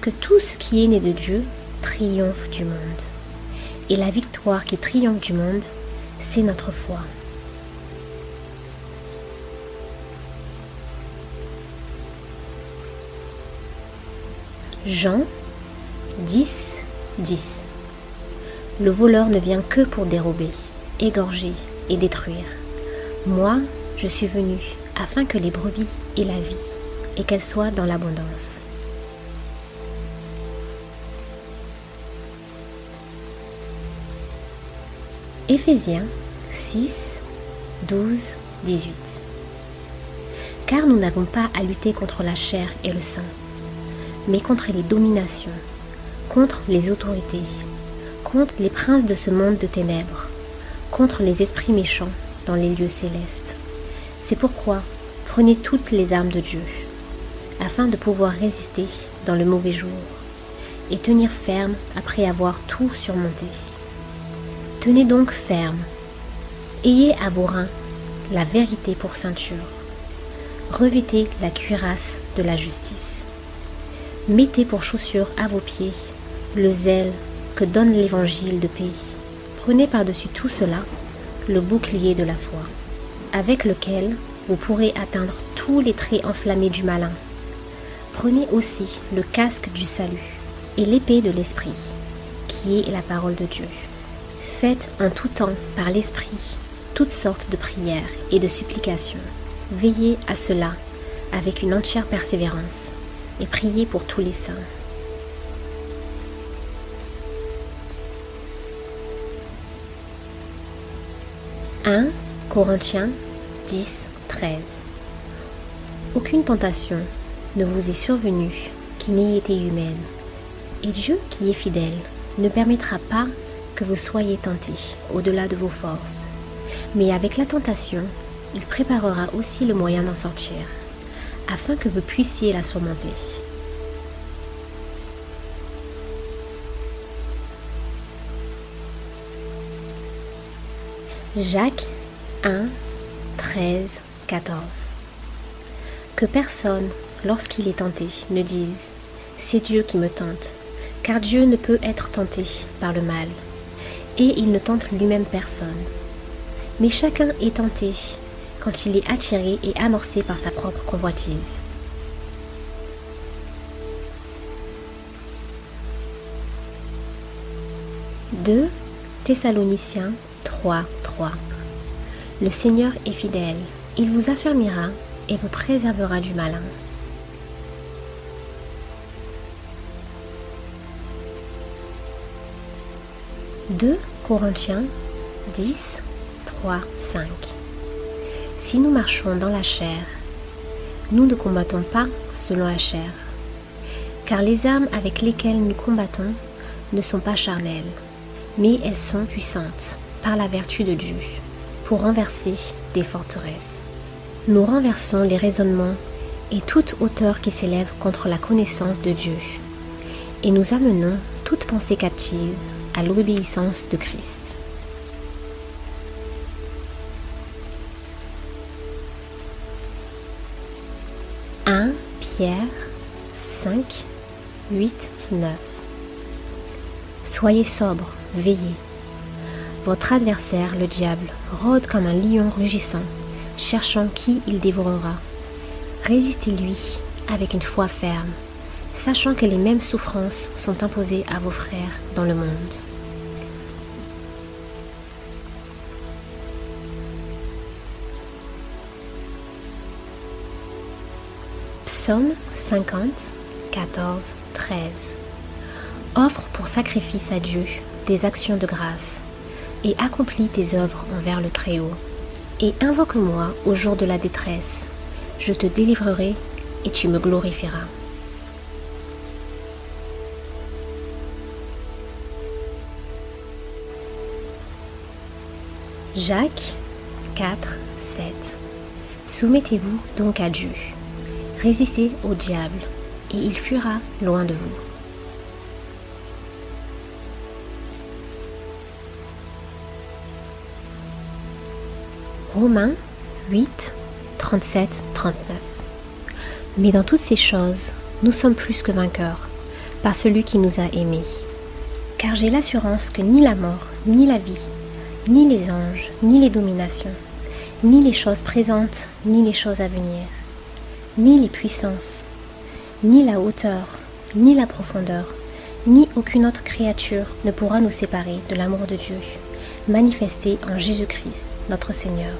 Que tout ce qui est né de Dieu triomphe du monde. Et la victoire qui triomphe du monde, c'est notre foi. Jean 10, 10. Le voleur ne vient que pour dérober, égorger et détruire. Moi, je suis venu afin que les brebis aient la vie et qu'elles soient dans l'abondance. Éphésiens 6, 12, 18. Car nous n'avons pas à lutter contre la chair et le sang mais contre les dominations, contre les autorités, contre les princes de ce monde de ténèbres, contre les esprits méchants dans les lieux célestes. C'est pourquoi prenez toutes les armes de Dieu, afin de pouvoir résister dans le mauvais jour, et tenir ferme après avoir tout surmonté. Tenez donc ferme, ayez à vos reins la vérité pour ceinture, revêtez la cuirasse de la justice Mettez pour chaussure à vos pieds le zèle que donne l'évangile de paix. Prenez par-dessus tout cela le bouclier de la foi, avec lequel vous pourrez atteindre tous les traits enflammés du malin. Prenez aussi le casque du salut et l'épée de l'esprit, qui est la parole de Dieu. Faites en tout temps par l'esprit toutes sortes de prières et de supplications. Veillez à cela avec une entière persévérance et priez pour tous les saints. « 1 Corinthiens 10, 13 Aucune tentation ne vous est survenue qui n'ait été humaine, et Dieu qui est fidèle ne permettra pas que vous soyez tentés au-delà de vos forces, mais avec la tentation, il préparera aussi le moyen d'en sortir afin que vous puissiez la surmonter. Jacques 1, 13, 14 Que personne, lorsqu'il est tenté, ne dise ⁇ C'est Dieu qui me tente ⁇ car Dieu ne peut être tenté par le mal, et il ne tente lui-même personne. Mais chacun est tenté quand il est attiré et amorcé par sa propre convoitise. 2 Thessaloniciens 3, 3 Le Seigneur est fidèle, il vous affermira et vous préservera du malin. 2 Corinthiens 10, 3, 5 Si nous marchons dans la chair, nous ne combattons pas selon la chair, car les armes avec lesquelles nous combattons ne sont pas charnelles, mais elles sont puissantes par la vertu de Dieu pour renverser des forteresses. Nous renversons les raisonnements et toute hauteur qui s'élève contre la connaissance de Dieu, et nous amenons toute pensée captive à l'obéissance de Christ. « 1 Pierre 5, 8, 9 Soyez sobre, veillez. Votre adversaire, le diable, rôde comme un lion rugissant, cherchant qui il dévorera. Résistez-lui avec une foi ferme, sachant que les mêmes souffrances sont imposées à vos frères dans le monde. Psaume 50, 14, 13 Offre pour sacrifice à Dieu des actions de grâce et accomplis tes œuvres envers le Très-Haut. Et invoque-moi au jour de la détresse, je te délivrerai et tu me glorifieras. Jacques 4, 7 Soumettez-vous donc à Dieu. Résistez au diable, et il fuira loin de vous. Romains 8, 37, 39 Mais dans toutes ces choses, nous sommes plus que vainqueurs, par celui qui nous a aimés. Car j'ai l'assurance que ni la mort, ni la vie, ni les anges, ni les dominations, ni les choses présentes, ni les choses à venir, ni les puissances, ni la hauteur, ni la profondeur, ni aucune autre créature ne pourra nous séparer de l'amour de Dieu, manifesté en Jésus-Christ, notre Seigneur.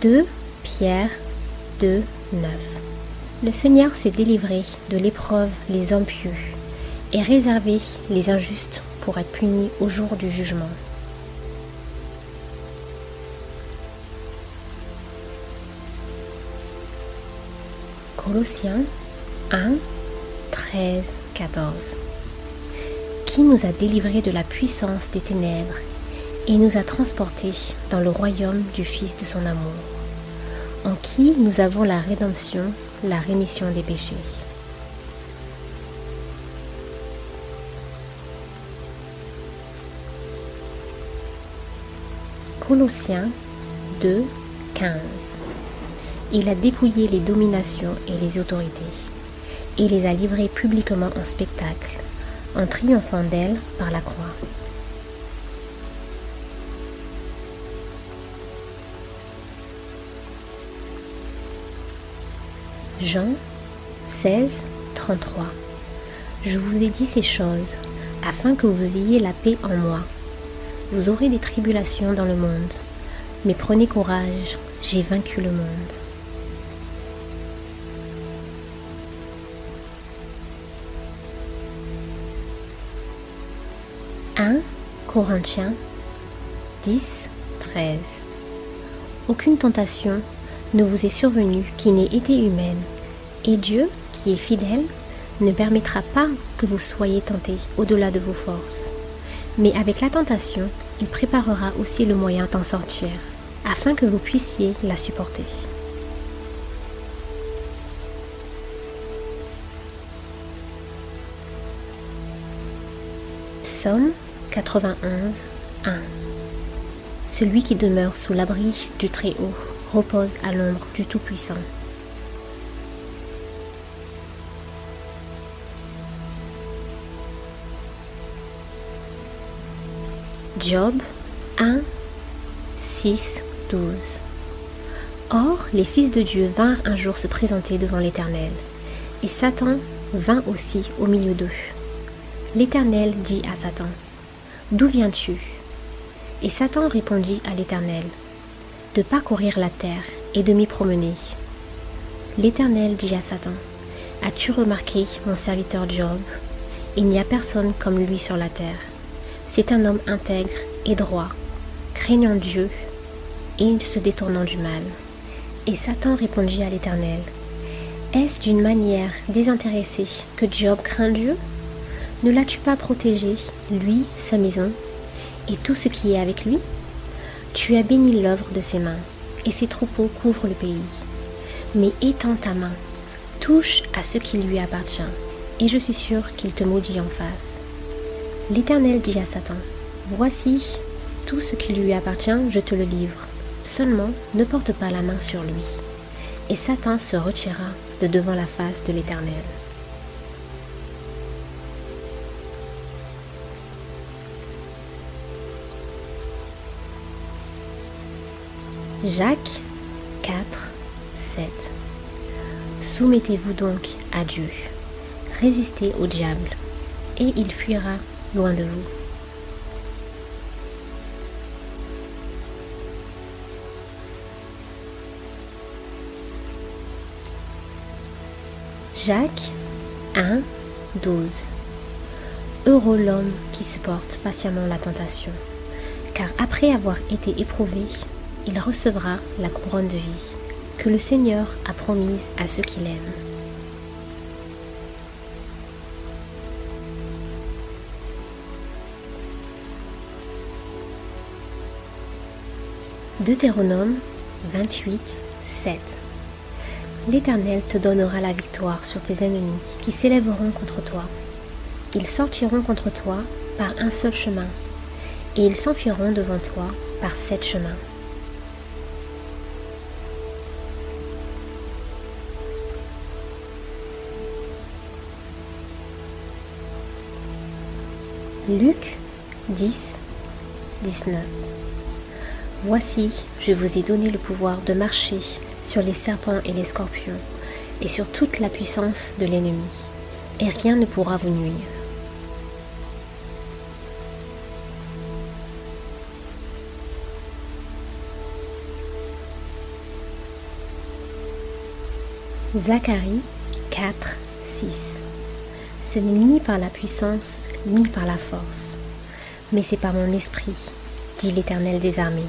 « 2 Pierre 2, 9 Le Seigneur s'est délivré de l'épreuve les hommes pieux et réservé les injustes pour être punis au jour du jugement. Colossiens 1, 13, 14 Qui nous a délivrés de la puissance des ténèbres et nous a transportés dans le royaume du Fils de son amour, en qui nous avons la rédemption, la rémission des péchés. Colossiens 2, 15 Il a dépouillé les dominations et les autorités, et les a livrées publiquement en spectacle, en triomphant d'elles par la croix. Jean 16, 33 Je vous ai dit ces choses afin que vous ayez la paix en moi. Vous aurez des tribulations dans le monde, mais prenez courage, j'ai vaincu le monde. « 1 Corinthiens 10, 13 Aucune tentation ne vous est survenue qui n'ait été humaine, et Dieu, qui est fidèle, ne permettra pas que vous soyez tentés au-delà de vos forces. Mais avec la tentation, il préparera aussi le moyen d'en sortir, afin que vous puissiez la supporter. Psaume 91, 1 Celui qui demeure sous l'abri du Très-Haut repose à l'ombre du Tout-Puissant. Job 1, 6, 12 Or, les fils de Dieu vinrent un jour se présenter devant l'Éternel, et Satan vint aussi au milieu d'eux. L'Éternel dit à Satan, D'où viens-tu? Et Satan répondit à l'Éternel, De parcourir la terre et de m'y promener. L'Éternel dit à Satan, As-tu remarqué mon serviteur Job? Il n'y a personne comme lui sur la terre. C'est un homme intègre et droit, craignant Dieu et se détournant du mal. Et Satan répondit à l'Éternel, Est-ce d'une manière désintéressée que Job craint Dieu? Ne l'as-tu pas protégé, lui, sa maison, et tout ce qui est avec lui? Tu as béni l'œuvre de ses mains, et ses troupeaux couvrent le pays. Mais étends ta main, touche à ce qui lui appartient, et je suis sûr qu'il te maudit en face. L'Éternel dit à Satan, Voici, tout ce qui lui appartient, je te le livre. Seulement, ne porte pas la main sur lui. Et Satan se retira de devant la face de l'Éternel. Jacques 4, 7 Soumettez-vous donc à Dieu, résistez au diable, et il fuira loin de vous. Jacques 1, 12 Heureux l'homme qui supporte patiemment la tentation, car après avoir été éprouvé, il recevra la couronne de vie que le Seigneur a promise à ceux qu'il aime. Deutéronome 28, 7 L'Éternel te donnera la victoire sur tes ennemis qui s'élèveront contre toi. Ils sortiront contre toi par un seul chemin, et ils s'enfuiront devant toi par sept chemins. Luc 10, 19 Voici, je vous ai donné le pouvoir de marcher sur les serpents et les scorpions, et sur toute la puissance de l'ennemi, et rien ne pourra vous nuire. Zacharie 4, 6 Ce n'est ni par la puissance, ni par la force, mais c'est par mon esprit, dit l'Éternel des armées.